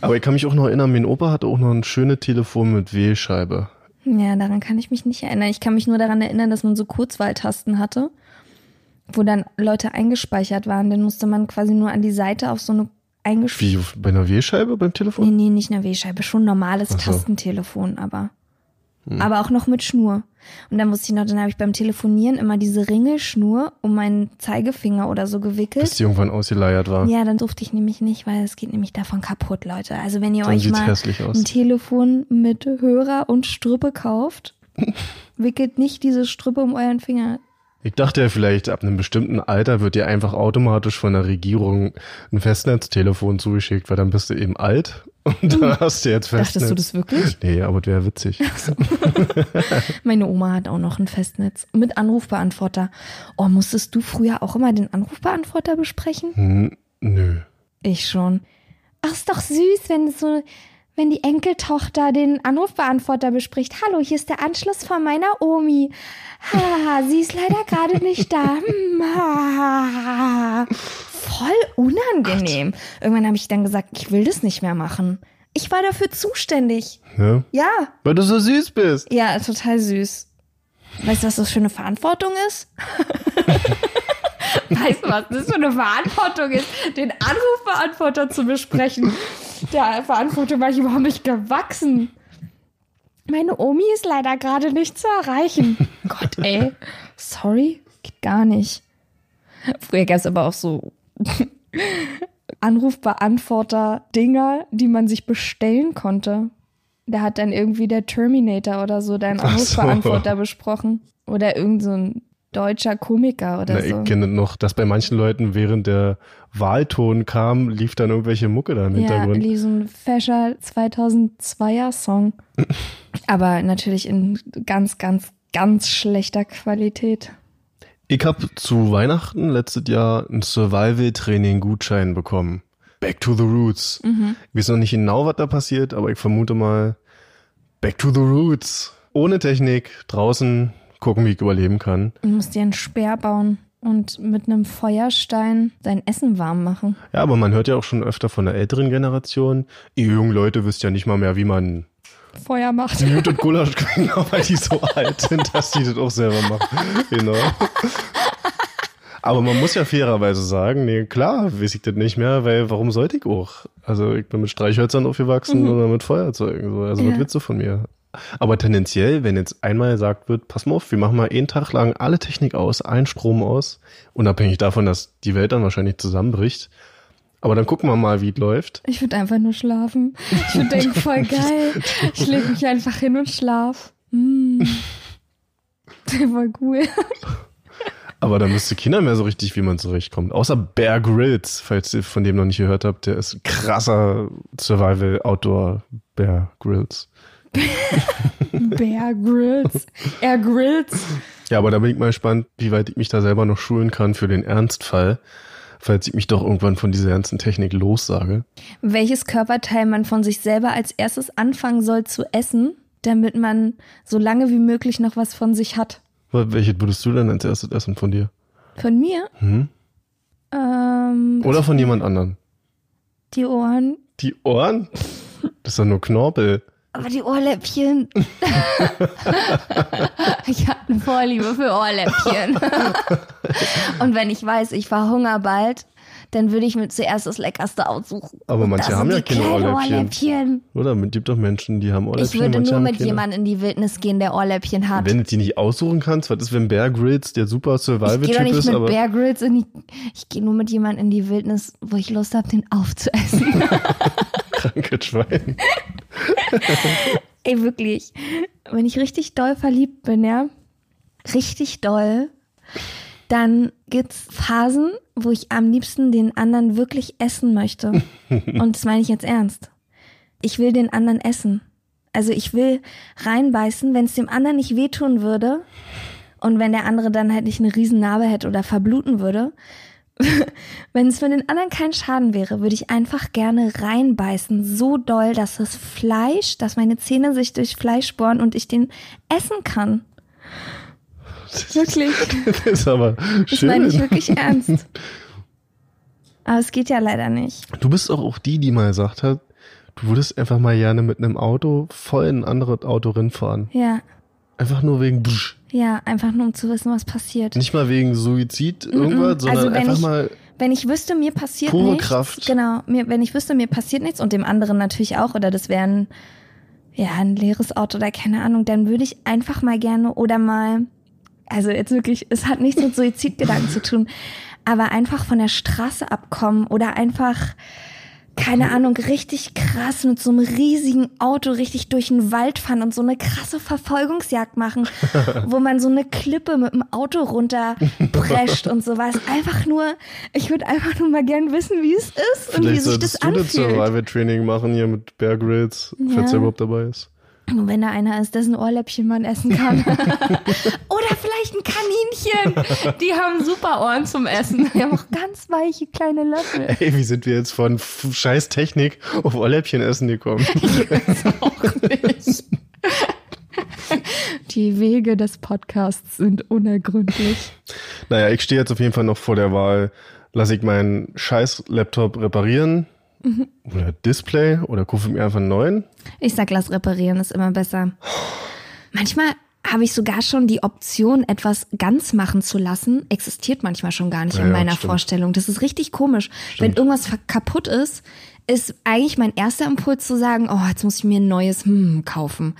Aber ich kann mich auch noch erinnern, mein Opa hatte auch noch ein schönes Telefon mit Wählscheibe. Ja, daran kann ich mich nicht erinnern. Ich kann mich nur daran erinnern, dass man so Kurzwahltasten hatte, wo dann Leute eingespeichert waren. Dann musste man quasi nur an die Seite auf so eine eingespielt. Wie, bei einer Wählscheibe beim Nee, Telefon? nee, nicht eine W-Scheibe, schon normales so. Hm. Tastentelefon, aber. Aber auch noch mit Schnur. Und dann wusste ich noch, dann habe ich beim Telefonieren immer diese Ringelschnur um meinen Zeigefinger oder so gewickelt. Bis die irgendwann ausgeleiert war. Ja, dann durfte ich nämlich nicht, weil es geht nämlich davon kaputt, Leute. Also wenn ihr Dann euch mal ein Telefon mit Hörer und Strüppe kauft, wickelt nicht diese Strüppe um euren Finger. Ich dachte ja vielleicht, ab einem bestimmten Alter wird dir einfach automatisch von der Regierung ein Festnetztelefon zugeschickt, weil dann bist du eben alt und dann hast du jetzt Festnetz. Dachtest du das wirklich? Nee, aber das wäre witzig. Meine Oma hat auch noch ein Festnetz mit Anrufbeantworter. Oh, musstest du früher auch immer den Anrufbeantworter besprechen? Hm, nö. Ich schon. Ach, ist doch süß, wenn es so, wenn die Enkeltochter den Anrufbeantworter bespricht. Hallo, hier ist der Anschluss von meiner Omi. Ha, sie ist leider gerade nicht da. Hm, ha. Voll unangenehm. Irgendwann habe ich dann gesagt, ich will das nicht mehr machen. Ich war dafür zuständig. Ja? Ja, Weil du so süß bist. ja, total süß. Weißt du, was das für eine Verantwortung ist? weißt du, was das für eine Verantwortung ist, den Anrufbeantworter zu besprechen? Der Verantwortung war ich überhaupt nicht gewachsen. Meine Omi ist leider gerade nicht zu erreichen. Gott, ey. Sorry, geht gar nicht. Früher gab es aber auch so Anrufbeantworter-Dinger, die man sich bestellen konnte. Da hat dann irgendwie der Terminator oder so deinen Ach so. Anrufbeantworter besprochen. Oder irgend so ein deutscher Komiker oder Na, so. ich kenne noch, dass bei manchen Leuten während der Wahlton kam, lief dann irgendwelche Mucke da im Ja, Hintergrund. lief so ein fescher 2002er Song. Aber natürlich in ganz, ganz, ganz schlechter Qualität. Ich habe zu Weihnachten letztes Jahr ein Survival-Training-Gutschein bekommen. Back to the Roots. Mhm. Ich weiß noch nicht genau, was da passiert, aber ich vermute mal Back to the Roots. Ohne Technik, draußen gucken, wie ich überleben kann. Du musst dir einen Speer bauen und mit einem Feuerstein dein Essen warm machen. Ja, aber man hört ja auch schon öfter von der älteren Generation, ihr jungen Leute wisst ja nicht mal mehr, wie man Feuer macht. Mute und Gulasch genau, weil die so alt sind, dass die das auch selber machen. Genau. Aber man muss ja fairerweise sagen, nee, klar, weiß ich das nicht mehr, weil warum sollte ich auch? Also ich bin mit Streichhölzern aufgewachsen oder mit Feuerzeugen. So. Also was Mhm. Ja. willst du von mir? Aber tendenziell, wenn jetzt einmal gesagt wird, pass mal auf, wir machen mal einen Tag lang alle Technik aus, allen Strom aus, unabhängig davon, dass die Welt dann wahrscheinlich zusammenbricht. Aber dann gucken wir mal, wie es läuft. Ich würde einfach nur schlafen. Ich würde denken, voll geil. Ich lege mich einfach hin und schlaf. Mm. Voll cool. Aber da müsste keiner mehr so richtig, wie man zurechtkommt. Außer Bear Grylls, falls ihr von dem noch nicht gehört habt. Der ist krasser Survival Outdoor Bear Grylls. Bear Grills. Air Grills. Ja, aber da bin ich mal gespannt, wie weit ich mich da selber noch schulen kann für den Ernstfall, falls ich mich doch irgendwann von dieser ganzen Technik lossage. Welches Körperteil man von sich selber als erstes anfangen soll zu essen, damit man so lange wie möglich noch was von sich hat. Welche würdest du denn als erstes essen von dir? Von mir? Hm? Ähm, Oder von jemand anderem? die Ohren. Die Ohren? Das ist doch nur Knorpel. Aber die Ohrläppchen. ich habe eine Vorliebe für Ohrläppchen. Und wenn ich weiß, ich verhungere bald, dann würde ich mir zuerst das Leckerste aussuchen. Aber manche das haben ja keine Ohrläppchen. Ohrläppchen. Oder? Es gibt doch Menschen, die haben Ohrläppchen. Ich würde nur mit jemandem in die Wildnis gehen, der Ohrläppchen hat. Wenn du die nicht aussuchen kannst, was ist, wenn Bear Grylls der super ich gehe Survival-Typ nicht ist, mit aber Bear Grylls in die, ich gehe nur mit jemandem in die Wildnis, wo ich Lust habe, den aufzuessen. kranke Schwein. Ey, wirklich. Wenn ich richtig doll verliebt bin, ja, richtig doll, dann gibt's Phasen, wo ich am liebsten den anderen wirklich essen möchte. Und das meine ich jetzt ernst. Ich will den anderen essen. Also ich will reinbeißen, wenn es dem anderen nicht wehtun würde und wenn der andere dann halt nicht eine Riesennarbe hätte oder verbluten würde. wenn es für den anderen kein Schaden wäre, würde ich einfach gerne reinbeißen, so doll, dass das Fleisch, dass meine Zähne sich durch Fleisch bohren und ich den essen kann. Wirklich. Das ist aber Das schön. meine ich wirklich ernst. Aber es geht ja leider nicht. Du bist auch, auch die, die mal gesagt hat, du würdest einfach mal gerne mit einem Auto voll in ein anderes Auto rinfahren. Ja, Einfach nur wegen Busch. ja, einfach nur um zu wissen, was passiert. Nicht mal wegen Suizid irgendwas, sondern Also einfach ich- mal Wenn ich wüsste, mir passiert Pure nichts. Kraft. Genau, mir, wenn ich wüsste, mir passiert nichts und dem anderen natürlich auch, oder das wäre ein, ja, ein leeres Auto oder keine Ahnung, dann würde ich einfach mal gerne oder mal, also jetzt wirklich, es hat nichts mit Suizidgedanken zu tun, aber einfach von der Straße abkommen oder einfach, keine Ahnung, richtig krass mit so einem riesigen Auto richtig durch den Wald fahren und so eine krasse Verfolgungsjagd machen, wo man so eine Klippe mit dem Auto runterprescht und sowas. Einfach nur, ich würde einfach nur mal gern wissen, wie es ist und wie Vielleicht sich das solltest du das anfühlt. Survival-Training machen hier mit Bear Grylls, falls Ja. er überhaupt dabei ist. Und wenn da einer ist, dessen Ohrläppchen man essen kann. Oder vielleicht ein Kaninchen. Die haben super Ohren zum Essen. Die haben auch ganz weiche kleine Löffel. Ey, wie sind wir jetzt von scheiß Technik auf Ohrläppchen essen gekommen? auch nicht. Die Wege des Podcasts sind unergründlich. naja, ich stehe jetzt auf jeden Fall noch vor der Wahl, lasse ich meinen scheiß Laptop reparieren Mhm. oder Display oder kaufe mir einfach einen neuen. Ich sag, lass reparieren, ist immer besser. Manchmal habe ich sogar schon die Option, etwas ganz machen zu lassen. Existiert manchmal schon gar nicht Ja, in ja, meiner stimmt. Vorstellung. Das ist richtig komisch. Wenn irgendwas kaputt ist, ist eigentlich mein erster Impuls zu sagen, oh, jetzt muss ich mir ein neues hm, kaufen.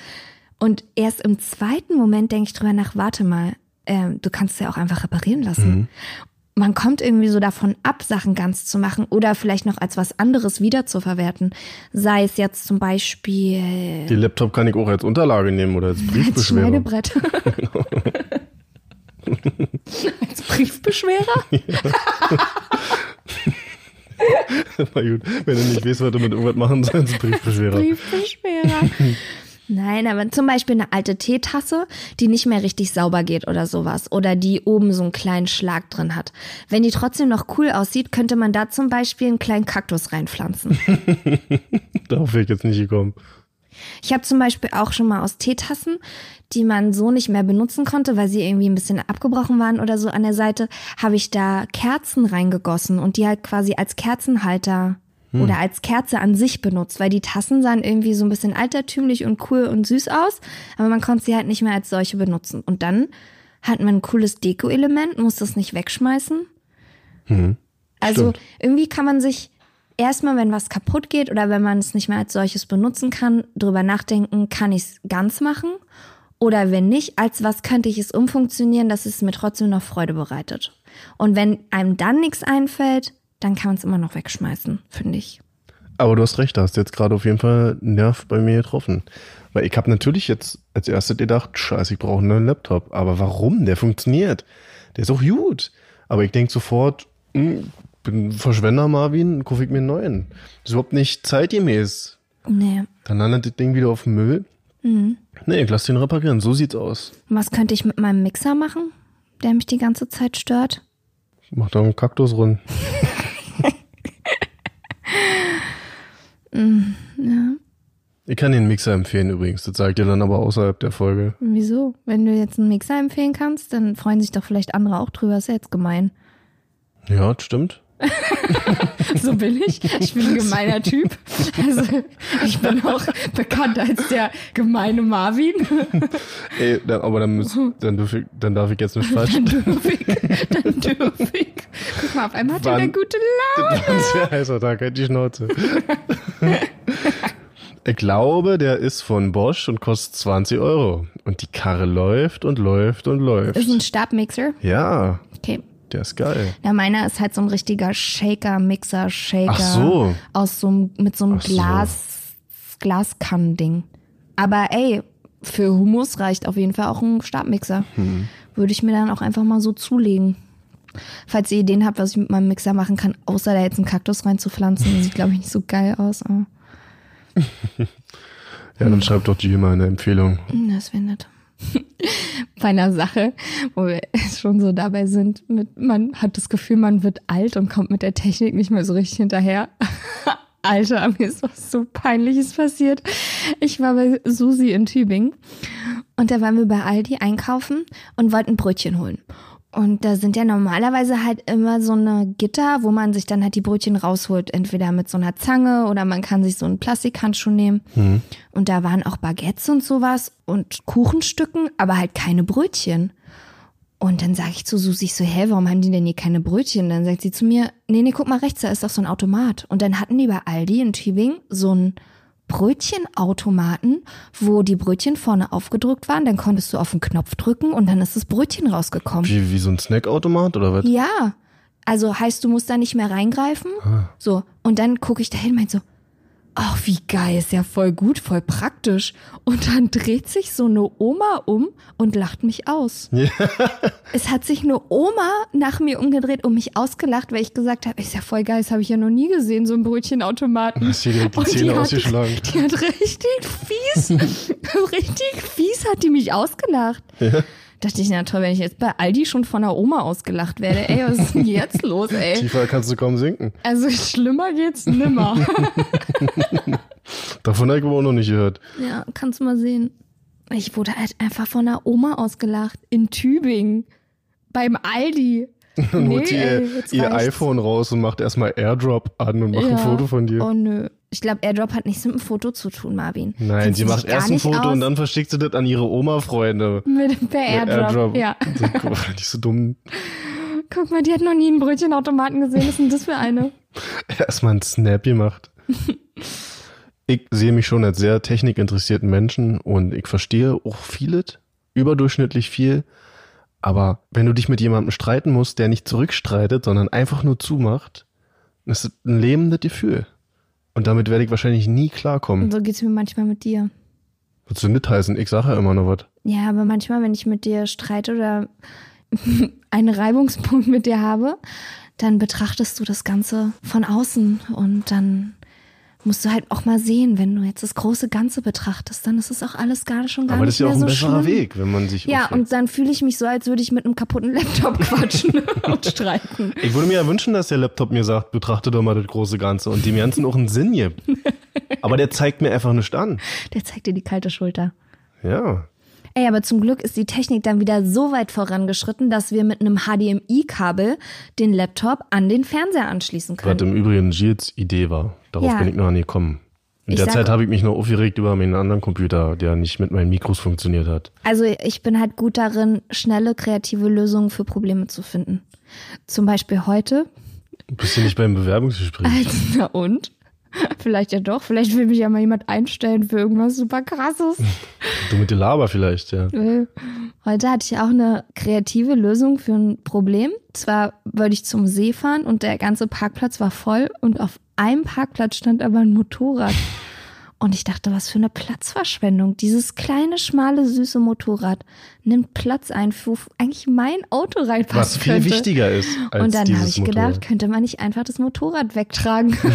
Und erst im zweiten Moment denke ich drüber nach, warte mal, ähm, du kannst es ja auch einfach reparieren lassen. Mhm. Man kommt irgendwie so davon ab, Sachen ganz zu machen oder vielleicht noch als was anderes wieder zu verwerten. Sei es jetzt zum Beispiel Die Laptop kann ich auch als Unterlage nehmen oder als als Briefbeschwerer. Schneidebrett. als Briefbeschwerer? Na gut, wenn du nicht weißt, was du mit irgendwas machen sollst, Briefbeschwerer. Briefbeschwerer. Nein, aber zum Beispiel eine alte Teetasse, die nicht mehr richtig sauber geht oder sowas. Oder die oben so einen kleinen Schlag drin hat. Wenn die trotzdem noch cool aussieht, könnte man da zum Beispiel einen kleinen Kaktus reinpflanzen. Darauf wäre ich jetzt nicht gekommen. Ich habe zum Beispiel auch schon mal aus Teetassen, die man so nicht mehr benutzen konnte, weil sie irgendwie ein bisschen abgebrochen waren oder so an der Seite, habe ich da Kerzen reingegossen und die halt quasi als Kerzenhalter oder als Kerze an sich benutzt, weil die Tassen sahen irgendwie so ein bisschen altertümlich und cool und süß aus, aber man konnte sie halt nicht mehr als solche benutzen. Und dann hat man ein cooles Deko-Element, muss das nicht wegschmeißen. Also Stimmt. irgendwie kann man sich erstmal, wenn was kaputt geht oder wenn man es nicht mehr als solches benutzen kann, drüber nachdenken, kann ich es ganz machen? Oder wenn nicht, als was könnte ich es umfunktionieren, dass es mir trotzdem noch Freude bereitet? Und wenn einem dann nichts einfällt, dann kann man es immer noch wegschmeißen, finde ich. Aber du hast recht, da hast jetzt gerade auf jeden Fall einen Nerv bei mir getroffen. Weil ich habe natürlich jetzt als erstes gedacht, scheiße, ich brauche einen neuen Laptop. Aber warum? Der funktioniert. Der ist auch gut. Aber ich denke sofort, hm, bin Verschwender Marvin, kaufe ich mir einen neuen. Das ist überhaupt nicht zeitgemäß. Nee. Dann landet das Ding wieder auf dem Müll. Mhm. Nee, ich lass den reparieren. So sieht's aus. Was könnte ich mit meinem Mixer machen, der mich die ganze Zeit stört? Mach da einen Kaktus run. Ich kann den Mixer empfehlen übrigens. Das sage ich dir dann aber außerhalb der Folge. Wieso? Wenn du jetzt einen Mixer empfehlen kannst, dann freuen sich doch vielleicht andere auch drüber. Ist ja jetzt gemein. Ja, das stimmt. So bin ich. Ich bin ein gemeiner Typ. Also ich bin auch bekannt als der gemeine Marvin. Ey, dann, aber dann, müsst, dann, dürf ich, dann darf ich jetzt nicht falsch. Dann dürf ich. Dann dürf ich. Guck mal, auf einmal hat er eine gute Laune. Das ist ja heißer Tag, halt die Schnauze. Ich glaube, der ist von Bosch und kostet 20 Euro. Und die Karre läuft und läuft und läuft. Ist ein Stabmixer. Ja, Okay. Der ist geil. Ja, meiner ist halt so ein richtiger Shaker, Mixer, Shaker. Ach so. Aus so einem, mit so einem Ach so. Glas, Glaskannending. Aber ey, für Hummus reicht auf jeden Fall auch ein Stabmixer. Hm. Würde ich mir dann auch einfach mal so zulegen. Falls ihr Ideen habt, was ich mit meinem Mixer machen kann, außer da jetzt einen Kaktus reinzupflanzen, sieht glaube ich nicht so geil aus. Ja, dann schreibt doch die mal eine Empfehlung. das wäre nett. Bei einer Sache, wo wir schon so dabei sind, mit, man hat das Gefühl, man wird alt und kommt mit der Technik nicht mehr so richtig hinterher. Alter, mir ist was so Peinliches passiert. Ich war bei Susi in Tübingen und da waren wir bei Aldi einkaufen und wollten Brötchen holen. Und da sind ja normalerweise halt immer so eine Gitter, wo man sich dann halt die Brötchen rausholt. Entweder mit so einer Zange oder man kann sich so einen Plastikhandschuh nehmen. Und da waren auch Baguettes und sowas und Kuchenstücken, aber halt keine Brötchen. Und dann sage ich zu Susi so, hä, warum haben die denn hier keine Brötchen? Dann sagt sie zu mir, nee, nee, guck mal rechts, da ist doch so ein Automat. Und dann hatten die bei Aldi in Tübingen so einen Brötchenautomaten, wo die Brötchen vorne aufgedrückt waren. Dann konntest du auf den Knopf drücken und dann ist das Brötchen rausgekommen. Wie, wie so ein Snackautomat oder was? Ja. Also heißt, du musst da nicht mehr reingreifen. So. Und dann gucke ich dahin und meinte so, ach, wie geil, ist ja voll gut, voll praktisch. Und dann dreht sich so eine Oma um und lacht mich aus. Es hat sich eine Oma nach mir umgedreht und mich ausgelacht, weil ich gesagt habe, ist ja voll geil, das habe ich ja noch nie gesehen, so ein Brötchenautomaten. Hast dir direkt die Zähne hat, ausgeschlagen. Die hat richtig fies, richtig fies hat die mich ausgelacht. Dachte ich, na toll, wenn ich jetzt bei Aldi schon von der Oma ausgelacht werde. Ey, was ist denn jetzt los, ey? Tiefer kannst du kaum sinken. Also schlimmer geht's nimmer. Davon habe ich aber auch noch nicht gehört. ja, kannst du mal sehen. Ich wurde halt einfach von der Oma ausgelacht in Tübingen. Beim Aldi. Dann Nee, holt sie ey, ihr, ihr iPhone raus und macht erstmal Airdrop an und macht ein Ja. Foto von dir. Oh nö. Ich glaube, Airdrop hat nichts mit dem Foto zu tun, Marvin. Nein, sie macht erst ein Foto und dann verschickt sie das an ihre Oma-Freunde. Mit, per Airdrop. Ja. Guck mal, Nicht so dumm. Guck mal, die hat noch nie einen Brötchenautomaten gesehen. Was ist denn das für eine? Erstmal ein Snap gemacht. ich sehe mich schon als sehr technikinteressierten Menschen und ich verstehe auch vieles, überdurchschnittlich viel. Aber wenn du dich mit jemandem streiten musst, der nicht zurückstreitet, sondern einfach nur zumacht, das ist ein lebendes Gefühl. Und damit werde ich wahrscheinlich nie klarkommen. Und so geht's mir manchmal mit dir. Würdest du nicht heißen? Ich sage ja immer noch was. Ja, aber manchmal, wenn ich mit dir streite oder einen Reibungspunkt mit dir habe, dann betrachtest du das Ganze von außen und dann musst du halt auch mal sehen, wenn du jetzt das große Ganze betrachtest, dann ist es auch alles gar schon gar Aber das nicht ist ja mehr auch ein so besserer schlimm. Weg, wenn man sich Ja, aufregt. und dann fühle ich mich so, als würde ich mit einem kaputten Laptop quatschen und streiten. Ich würde mir ja wünschen, dass der Laptop mir sagt, betrachte doch mal das große Ganze und dem Ganzen auch einen Sinn gibt. Aber der zeigt mir einfach nicht an. Der zeigt dir die kalte Schulter. Ja. Ey, aber zum Glück ist die Technik dann wieder so weit vorangeschritten, dass wir mit einem HDMI-Kabel den Laptop an den Fernseher anschließen Was können. im Übrigen Gilles Idee war. Darauf Ja. bin ich noch nie gekommen. In Ich der sag- Zeit habe ich mich noch aufgeregt über meinen anderen Computer, der nicht mit meinen Mikros funktioniert hat. Also ich bin halt gut darin, schnelle, kreative Lösungen für Probleme zu finden. Zum Beispiel heute Bist du nicht beim Bewerbungsgespräch? Also, na und? Vielleicht ja doch. Vielleicht will mich ja mal jemand einstellen für irgendwas super krasses. Du mit Laber vielleicht, ja. Äh, Heute hatte ich auch eine kreative Lösung für ein Problem. Zwar wollte ich zum See fahren und der ganze Parkplatz war voll und auf einem Parkplatz stand aber ein Motorrad. Und ich dachte, was für eine Platzverschwendung. Dieses kleine, schmale, süße Motorrad nimmt Platz ein, wo eigentlich mein Auto reinpassen Was viel könnte. wichtiger ist als Und dann habe ich gedacht, Motorrad. könnte man nicht einfach das Motorrad wegtragen?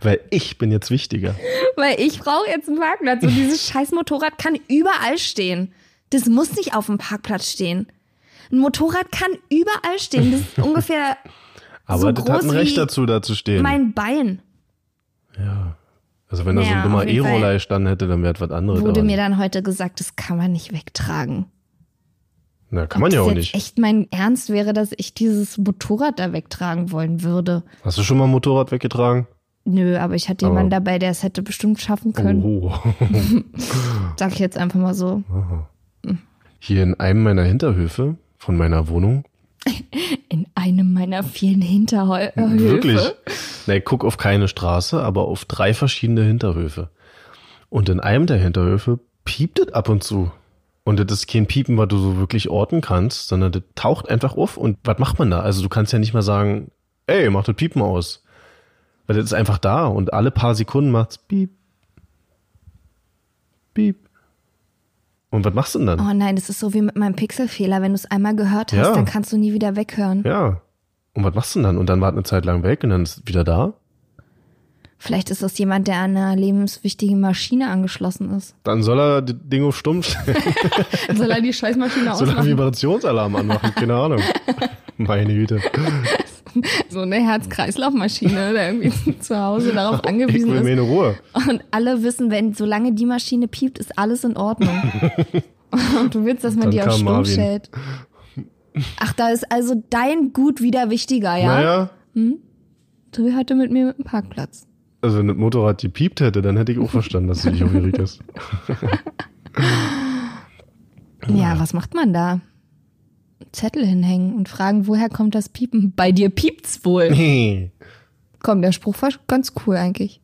Weil ich bin jetzt wichtiger. Weil ich brauche jetzt einen Parkplatz und dieses scheiß Motorrad kann überall stehen. Das muss nicht auf dem Parkplatz stehen. Ein Motorrad kann überall stehen. Das ist ungefähr Aber so das hat ein groß Recht dazu, da zu stehen. mein Bein. Also wenn da so Ja, ein dummer. E-Roller standen hätte, dann wäre das was anderes. Wurde mir dann heute gesagt, das kann man nicht wegtragen. Na, kann man Ob ja das auch nicht. echt mein Ernst wäre, dass ich dieses Motorrad da wegtragen wollen würde. Hast du schon mal ein Motorrad weggetragen? Nö, aber ich hatte Aber- jemanden dabei, der es hätte bestimmt schaffen können. Oh. Sag ich jetzt einfach mal so. Hier in einem meiner Hinterhöfe von meiner Wohnung. In einem meiner vielen Hinterhöfe. Wirklich? Ich guck auf keine Straße, aber auf drei verschiedene Hinterhöfe. Und in einem der Hinterhöfe piept es ab und zu. Und das ist kein Piepen, was du so wirklich orten kannst, sondern das taucht einfach auf. Und was macht man da? Also du kannst ja nicht mal sagen, ey, mach das Piepen aus. Weil das ist einfach da und alle paar Sekunden macht's piep, piep. Und was machst du denn dann? Oh nein, das ist so wie mit meinem Pixelfehler. Wenn du es einmal gehört hast, Ja. dann kannst du nie wieder weghören. Ja. Und was machst du denn dann? Und dann war es eine Zeit lang weg und dann ist es wieder da? Vielleicht ist das jemand, der an einer lebenswichtigen Maschine angeschlossen ist. Dann soll er das Ding auf stumm stellen. Soll er die Scheißmaschine Soll er ausmachen? Vibrationsalarm anmachen? Keine Ahnung. Meine Güte. So eine Herz-Kreislauf-Maschine, der irgendwie zu Hause darauf Ich angewiesen will ist. mir eine Ruhe. Und alle wissen, wenn solange die Maschine piept, ist alles in Ordnung. Und du willst, dass man Dann die auf stumm Marvin. stellt. Ach, da ist also dein Gut wieder wichtiger, ja? Naja, Du hatte mit mir mit dem Parkplatz. also wenn das Motorrad gepiept hätte, dann hätte ich auch verstanden, dass du dich aufgeregt hast. Ja, was macht man da? Zettel hinhängen und fragen, woher kommt das Piepen? Bei dir piept's wohl. Nee. Komm, der Spruch war ganz cool eigentlich.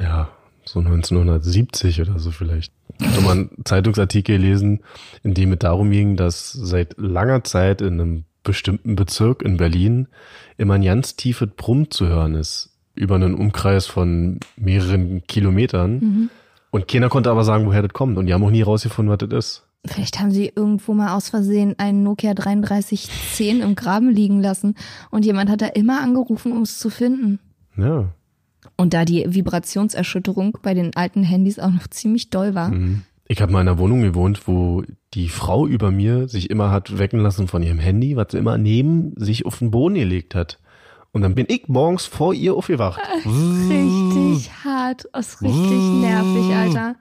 Ja, so 1970 oder so vielleicht. Ich habe mal einen Zeitungsartikel gelesen, in dem es darum ging, dass seit langer Zeit in einem bestimmten Bezirk in Berlin immer ein ganz tiefes Brummen zu hören ist. Über einen Umkreis von mehreren Kilometern. Und keiner konnte aber sagen, woher das kommt. Und die haben auch nie rausgefunden, was das ist. Vielleicht haben sie irgendwo mal aus Versehen einen Nokia 3310 im Graben liegen lassen und jemand hat da immer angerufen, um es zu finden. Ja. Und da die Vibrationserschütterung bei den alten Handys auch noch ziemlich doll war. Mhm. Ich habe mal in einer Wohnung gewohnt, wo die Frau über mir sich immer hat wecken lassen von ihrem Handy, was sie immer neben sich auf den Boden gelegt hat. Und dann bin ich morgens vor ihr aufgewacht. Richtig hart, das ist richtig nervig, Alter.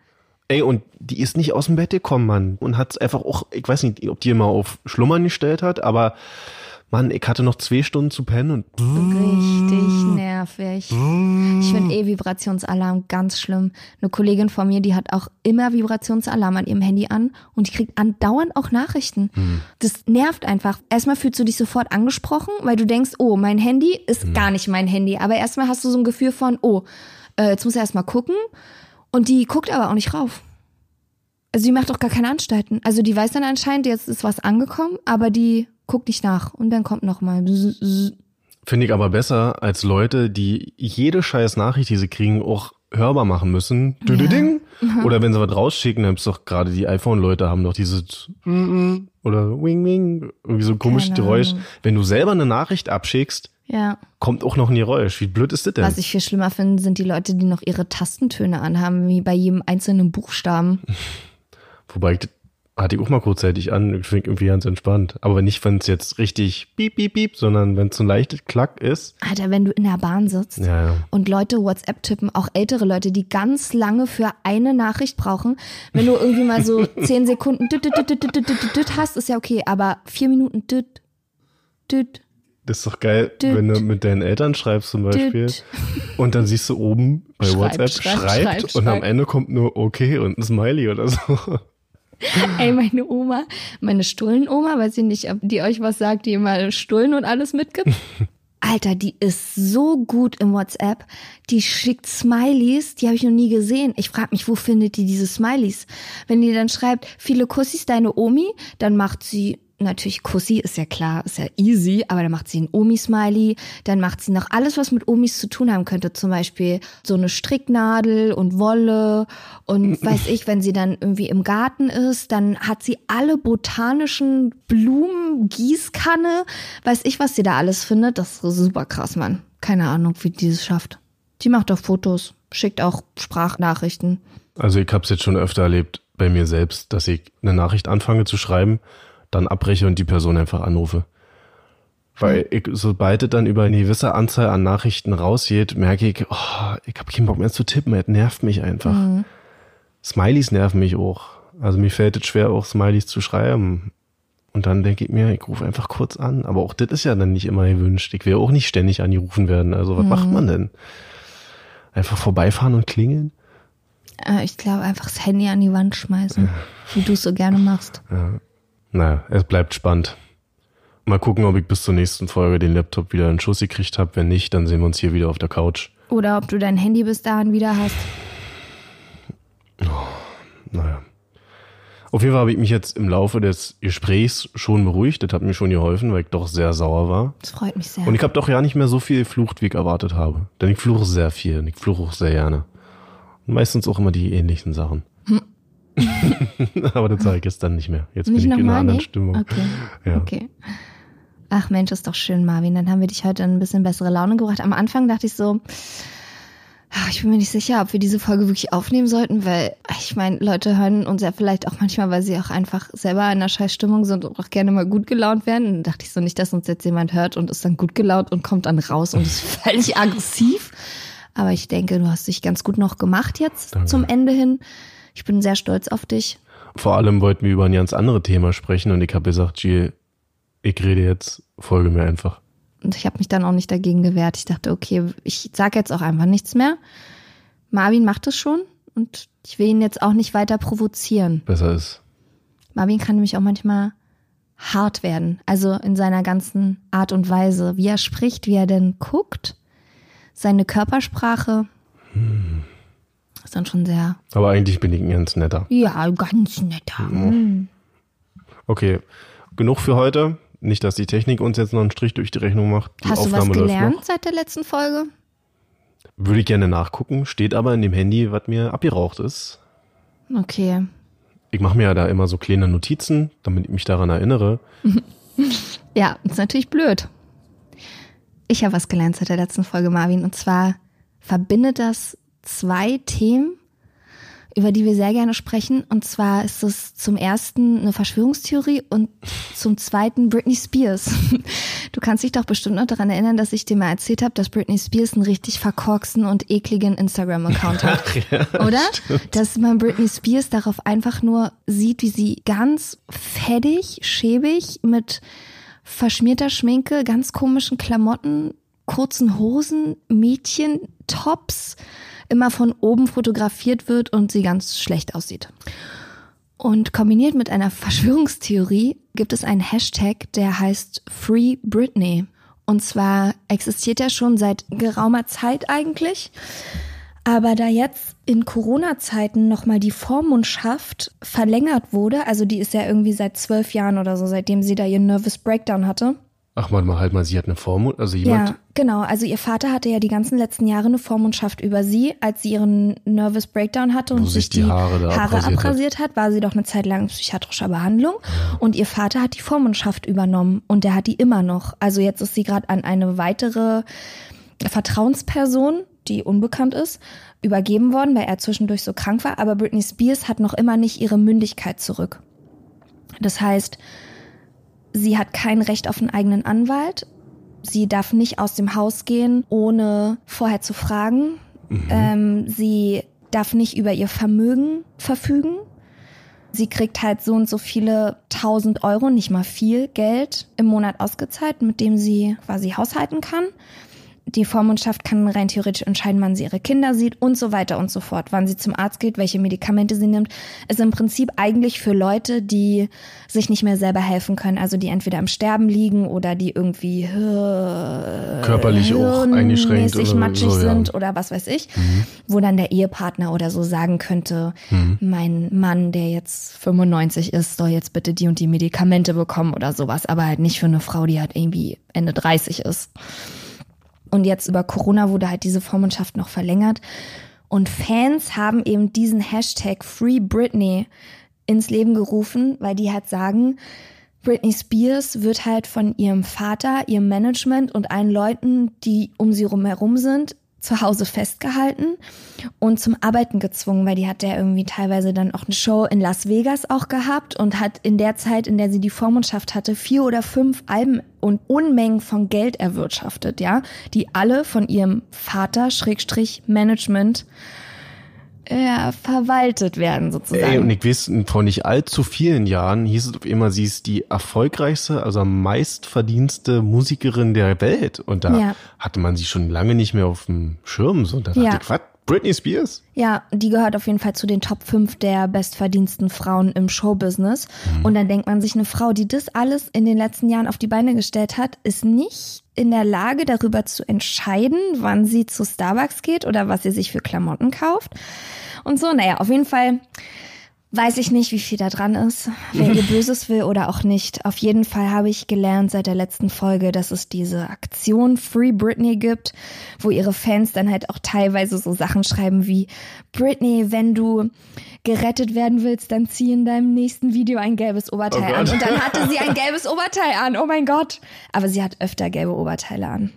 Ey, und die ist nicht aus dem Bett gekommen, Mann. Und hat einfach auch, ich weiß nicht, ob die immer auf Schlummern gestellt hat, aber Mann, ich hatte noch zwei Stunden zu pennen und Richtig nervig. Ich finde eh Vibrationsalarm ganz schlimm. Eine Kollegin von mir, die hat auch immer Vibrationsalarm an ihrem Handy an und die kriegt andauernd auch Nachrichten. Das nervt einfach. Erstmal fühlst du dich sofort angesprochen, weil du denkst, oh, mein Handy ist gar nicht mein Handy. Aber erstmal hast du so ein Gefühl von, oh, äh, jetzt muss er erstmal gucken. Und die guckt aber auch nicht rauf. Also die macht auch gar keine Anstalten. Also die weiß dann anscheinend, jetzt ist was angekommen, aber die guckt nicht nach. Und dann kommt noch mal. finde ich aber besser als Leute, die jede scheiß Nachricht, die sie kriegen, auch hörbar machen müssen. Ding. Oder wenn sie was rausschicken, dann ist doch gerade die iPhone-Leute haben doch dieses oder Wing Wing, irgendwie so ein komisches Geräusch. Wenn du selber eine Nachricht abschickst, Ja. kommt auch noch ein Geräusch. Wie blöd ist das denn? Was ich viel schlimmer finde, sind die Leute, die noch ihre Tastentöne anhaben, wie bei jedem einzelnen Buchstaben. Wobei ich, das hatte ich auch mal kurzzeitig an, ich finde irgendwie ganz entspannt. Aber nicht, wenn es jetzt richtig piep, piep, piep, sondern wenn es so ein leichtes Klack ist. Alter, wenn du in der Bahn sitzt Ja, ja. und Leute WhatsApp tippen, auch ältere Leute, die ganz lange für eine Nachricht brauchen, wenn du irgendwie mal so zehn Sekunden düt, düt, düt, düt, düt, düt, düt, düt hast, ist ja okay, aber vier Minuten düt, düt, Das ist doch geil, Düt. wenn du mit deinen Eltern schreibst zum Beispiel. düt. Und dann siehst du oben bei Schreibt, WhatsApp schreibt, schreibt, schreibt, und am. Ende kommt nur okay und ein Smiley oder so. Ey, meine Oma, meine Stullenoma, weiß ich nicht, ob die euch was sagt, die immer Stullen und alles mitgibt. Alter, die ist so gut im WhatsApp. Die schickt Smileys, die habe ich noch nie gesehen. Ich frage mich, wo findet die diese Smileys? Wenn die dann schreibt, viele Kussis deine Omi, dann macht sie natürlich Kussi, ist ja klar, ist ja easy, aber dann macht sie ein Omi-Smiley, dann macht sie noch alles, was mit Omis zu tun haben könnte, zum Beispiel so eine Stricknadel und Wolle und weiß ich, wenn sie dann irgendwie im Garten ist, dann hat sie alle botanischen Blumen, Gießkanne, weiß ich, was sie da alles findet, das ist super krass, Mann. Keine Ahnung, wie die es schafft. Die macht auch Fotos, schickt auch Sprachnachrichten. Also ich habe es jetzt schon öfter erlebt bei mir selbst, dass ich eine Nachricht anfange zu schreiben dann abbreche und die Person einfach anrufe. Weil ich, sobald es dann über eine gewisse Anzahl an Nachrichten rausgeht, merke ich, oh, ich habe keinen Bock mehr zu tippen, es nervt mich einfach. Mhm. Smileys nerven mich auch. Also mir fällt es schwer, auch Smileys zu schreiben. Und dann denke ich mir, ich rufe einfach kurz an. Aber auch das ist ja dann nicht immer gewünscht. Ich will auch nicht ständig angerufen werden. Also was mhm. macht man denn? Einfach vorbeifahren und klingeln? Äh, ich glaube, einfach das Handy an die Wand schmeißen, ja. wie du es so gerne machst. Ja. Naja, es bleibt spannend. Mal gucken, ob ich bis zur nächsten Folge den Laptop wieder in Schuss gekriegt habe. Wenn nicht, dann sehen wir uns hier wieder auf der Couch. Oder ob du dein Handy bis dahin wieder hast. Oh, naja. Auf jeden Fall habe ich mich jetzt im Laufe des Gesprächs schon beruhigt. Das hat mir schon geholfen, weil ich doch sehr sauer war. Das freut mich sehr. Und ich habe doch ja nicht mehr so viel Flucht, wie ich erwartet habe. Denn ich fluche sehr viel und ich fluche auch sehr gerne. Und meistens auch immer die ähnlichen Sachen. Aber das sage ich jetzt dann nicht mehr. Jetzt nicht bin ich in einer anderen Stimmung. Okay. Ja. okay. Ach Mensch, ist doch schön, Marvin. Dann haben wir dich heute ein bisschen bessere Laune gebracht. Am Anfang dachte ich so, ich bin mir nicht sicher, ob wir diese Folge wirklich aufnehmen sollten, weil ich meine, Leute hören uns ja vielleicht auch manchmal, weil sie auch einfach selber in einer scheiß Stimmung sind und auch gerne mal gut gelaunt werden. dann dachte ich so nicht, dass uns jetzt jemand hört und ist dann gut gelaunt und kommt dann raus und ist völlig aggressiv. Aber ich denke, du hast dich ganz gut noch gemacht jetzt Danke. zum Ende hin. Ich bin sehr stolz auf dich. Vor allem wollten wir über ein ganz anderes Thema sprechen und ich habe gesagt, Jill, ich rede jetzt, folge mir einfach. Und ich habe mich dann auch nicht dagegen gewehrt. Ich dachte, okay, ich sage jetzt auch einfach nichts mehr. Marvin macht es schon und ich will ihn jetzt auch nicht weiter provozieren. Besser ist. Marvin kann nämlich auch manchmal hart werden. Also in seiner ganzen Art und Weise. Wie er spricht, wie er denn guckt, seine Körpersprache. Hm ist dann schon sehr. Aber eigentlich bin ich ein ganz netter. Ja, ganz netter. Mhm. Okay, genug für heute. Nicht, dass die Technik uns jetzt noch einen Strich durch die Rechnung macht. Die Hast Aufnahme du was gelernt seit der letzten Folge? Würde ich gerne nachgucken, steht aber in dem Handy, was mir abgeraucht ist. Okay. Ich mache mir ja da immer so kleine Notizen, damit ich mich daran erinnere. ja, ist natürlich blöd. Ich habe was gelernt seit der letzten Folge, Marvin, und zwar verbindet das zwei Themen, über die wir sehr gerne sprechen. Und zwar ist es zum ersten eine Verschwörungstheorie und zum zweiten Britney Spears. Du kannst dich doch bestimmt noch daran erinnern, dass ich dir mal erzählt habe, dass Britney Spears einen richtig verkorksten und ekligen Instagram-Account hat. ja, Oder? Stimmt. Dass man Britney Spears darauf einfach nur sieht, wie sie ganz fettig, schäbig mit verschmierter Schminke, ganz komischen Klamotten, kurzen Hosen, Mädchen, Tops immer von oben fotografiert wird und sie ganz schlecht aussieht. Und kombiniert mit einer Verschwörungstheorie gibt es einen Hashtag, der heißt Free Britney. Und zwar existiert er schon seit geraumer Zeit eigentlich. Aber da jetzt in Corona-Zeiten nochmal die Vormundschaft verlängert wurde, also die ist ja irgendwie seit zwölf Jahren oder so, seitdem sie da ihren Nervous Breakdown hatte, Ach, warte mal, halt mal, sie hat eine Vormund, also jemand. Ja, genau. Also ihr Vater hatte ja die ganzen letzten Jahre eine Vormundschaft über sie, als sie ihren Nervous Breakdown hatte und sich die, Haare, Haare abrasiert, abrasiert hat. hat. war sie doch eine Zeit lang in psychiatrischer Behandlung. Ja. Und ihr Vater hat die Vormundschaft übernommen und der hat die immer noch. Also jetzt ist sie gerade an eine weitere Vertrauensperson, die unbekannt ist, übergeben worden, weil er zwischendurch so krank war. Aber Britney Spears hat noch immer nicht ihre Mündigkeit zurück. Das heißt, Sie hat kein Recht auf einen eigenen Anwalt. Sie darf nicht aus dem Haus gehen, ohne vorher zu fragen. Mhm. Ähm, sie darf nicht über ihr Vermögen verfügen. Sie kriegt halt so und so viele tausend Euro, nicht mal viel Geld im Monat ausgezahlt, mit dem sie quasi haushalten kann. Die Vormundschaft kann rein theoretisch entscheiden, wann sie ihre Kinder sieht und so weiter und so fort, wann sie zum Arzt geht, welche Medikamente sie nimmt. Ist im Prinzip eigentlich für Leute, die sich nicht mehr selber helfen können, also die entweder im Sterben liegen oder die irgendwie äh, Körperlich auch eingeschränkt oder matschig so, ja. sind oder was weiß ich, wo dann der Ehepartner oder so sagen könnte, mein Mann, der jetzt 95 ist, soll jetzt bitte die und die Medikamente bekommen oder sowas, aber halt nicht für eine Frau, die halt irgendwie Ende 30 ist. Und jetzt über Corona wurde halt diese Vormundschaft noch verlängert. Und Fans haben eben diesen Hashtag Free Britney ins Leben gerufen, weil die halt sagen, Britney Spears wird halt von ihrem Vater, ihrem Management und allen Leuten, die um sie herum sind, zu Hause festgehalten und zum Arbeiten gezwungen, weil die hat ja irgendwie teilweise dann auch eine Show in Las Vegas auch gehabt und hat in der Zeit, in der sie die Vormundschaft hatte, vier oder fünf Alben und Unmengen von Geld erwirtschaftet, ja, die alle von ihrem Vater, Schrägstrich, Management, ja, verwaltet werden sozusagen. Ey, und ich weiß, vor nicht allzu vielen Jahren hieß es auf immer, sie ist die erfolgreichste, also am meistverdienste Musikerin der Welt. Und da Ja. hatte man sie schon lange nicht mehr auf dem Schirm. So, und da Ja. dachte ich, was? Britney Spears? Ja, die gehört auf jeden Fall zu den Top 5 der bestverdiensten Frauen im Showbusiness. Und dann denkt man sich, eine Frau, die das alles in den letzten Jahren auf die Beine gestellt hat, ist nicht in der Lage, darüber zu entscheiden, wann sie zu Starbucks geht oder was sie sich für Klamotten kauft. Und so, naja, auf jeden Fall weiß ich nicht, wie viel da dran ist, wer ihr Böses will oder auch nicht. Auf jeden Fall habe ich gelernt seit der letzten Folge, dass es diese Aktion Free Britney gibt, wo ihre Fans dann halt auch teilweise so Sachen schreiben wie Britney, wenn du gerettet werden willst, dann zieh in deinem nächsten Video ein gelbes Oberteil Oh an. Und dann hatte sie ein gelbes Oberteil an. Oh mein Gott. Aber sie hat öfter gelbe Oberteile an.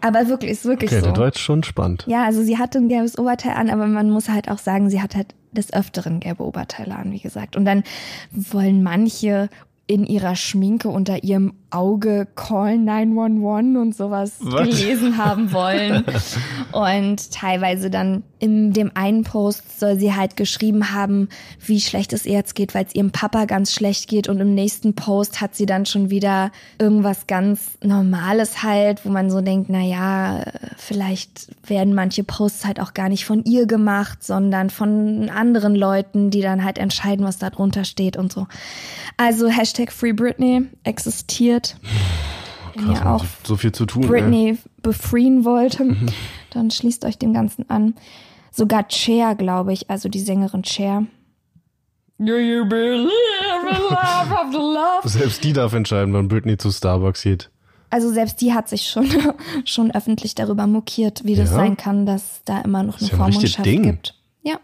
Aber wirklich, ist wirklich Okay, so. das war jetzt schon spannend. Ja, also sie hatte ein gelbes Oberteil an, aber man muss halt auch sagen, sie hat halt des Öfteren gelbe Oberteile an, wie gesagt. Und dann wollen manche in ihrer Schminke unter ihrem Auge Call 911 und sowas Was? gelesen haben wollen. und teilweise dann in dem einen Post soll sie halt geschrieben haben, wie schlecht es ihr jetzt geht, weil es ihrem Papa ganz schlecht geht. Und im nächsten Post hat sie dann schon wieder irgendwas ganz Normales halt, wo man so denkt, na ja, vielleicht werden manche Posts halt auch gar nicht von ihr gemacht, sondern von anderen Leuten, die dann halt entscheiden, was da drunter steht und so. Also Hashtag Free Britney existiert. Wenn Krass, ihr man auch so viel zu tun. ey. Britney befrieden wollt, dann schließt euch dem Ganzen an. Sogar Cher, glaube ich, also die Sängerin Cher. Do you believe in love of the love? Selbst die darf entscheiden, wann Britney zu Starbucks geht. Also selbst die hat sich schon, schon öffentlich darüber mokiert, wie das Ja? sein kann, dass da immer noch eine ja ein Vormundschaft Ding. gibt. Ja,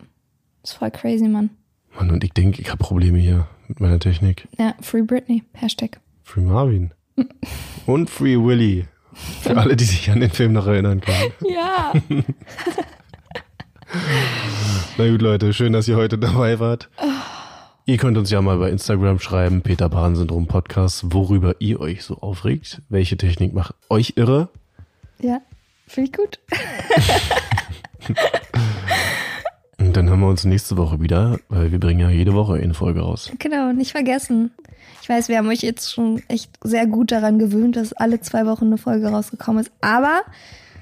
ist voll crazy, Mann. Mann, und ich denke, ich habe Probleme hier mit meiner Technik. Ja, Free Britney, Hashtag. Free Marvin. Und Free Willy. Für alle, die sich an den Film noch erinnern können. Ja. Na gut, Leute, schön, dass ihr heute dabei wart. Ihr könnt uns ja mal bei Instagram schreiben, Peter Pan Syndrom Podcast, worüber ihr euch so aufregt. Welche Technik macht euch irre? ja, finde ich gut. Und dann hören wir uns nächste Woche wieder, weil wir bringen ja jede Woche eine Folge raus. Genau, nicht vergessen. Ich weiß, wir haben euch jetzt schon echt sehr gut daran gewöhnt, dass alle zwei Wochen eine Folge rausgekommen ist. Aber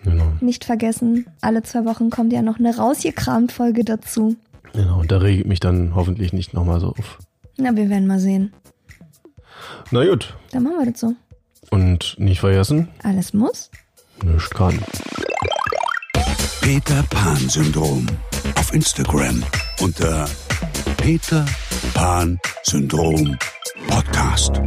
Genau. nicht vergessen, alle zwei Wochen kommt ja noch eine rausgekramt Folge dazu. genau. Und da regt mich dann hoffentlich nicht nochmal so auf. Na, wir werden mal sehen. Na gut. Dann machen wir das so. Und nicht vergessen, Alles muss. nichts kann. Peter Pan Syndrom. Auf Instagram unter Peter Pan Syndrom Podcast.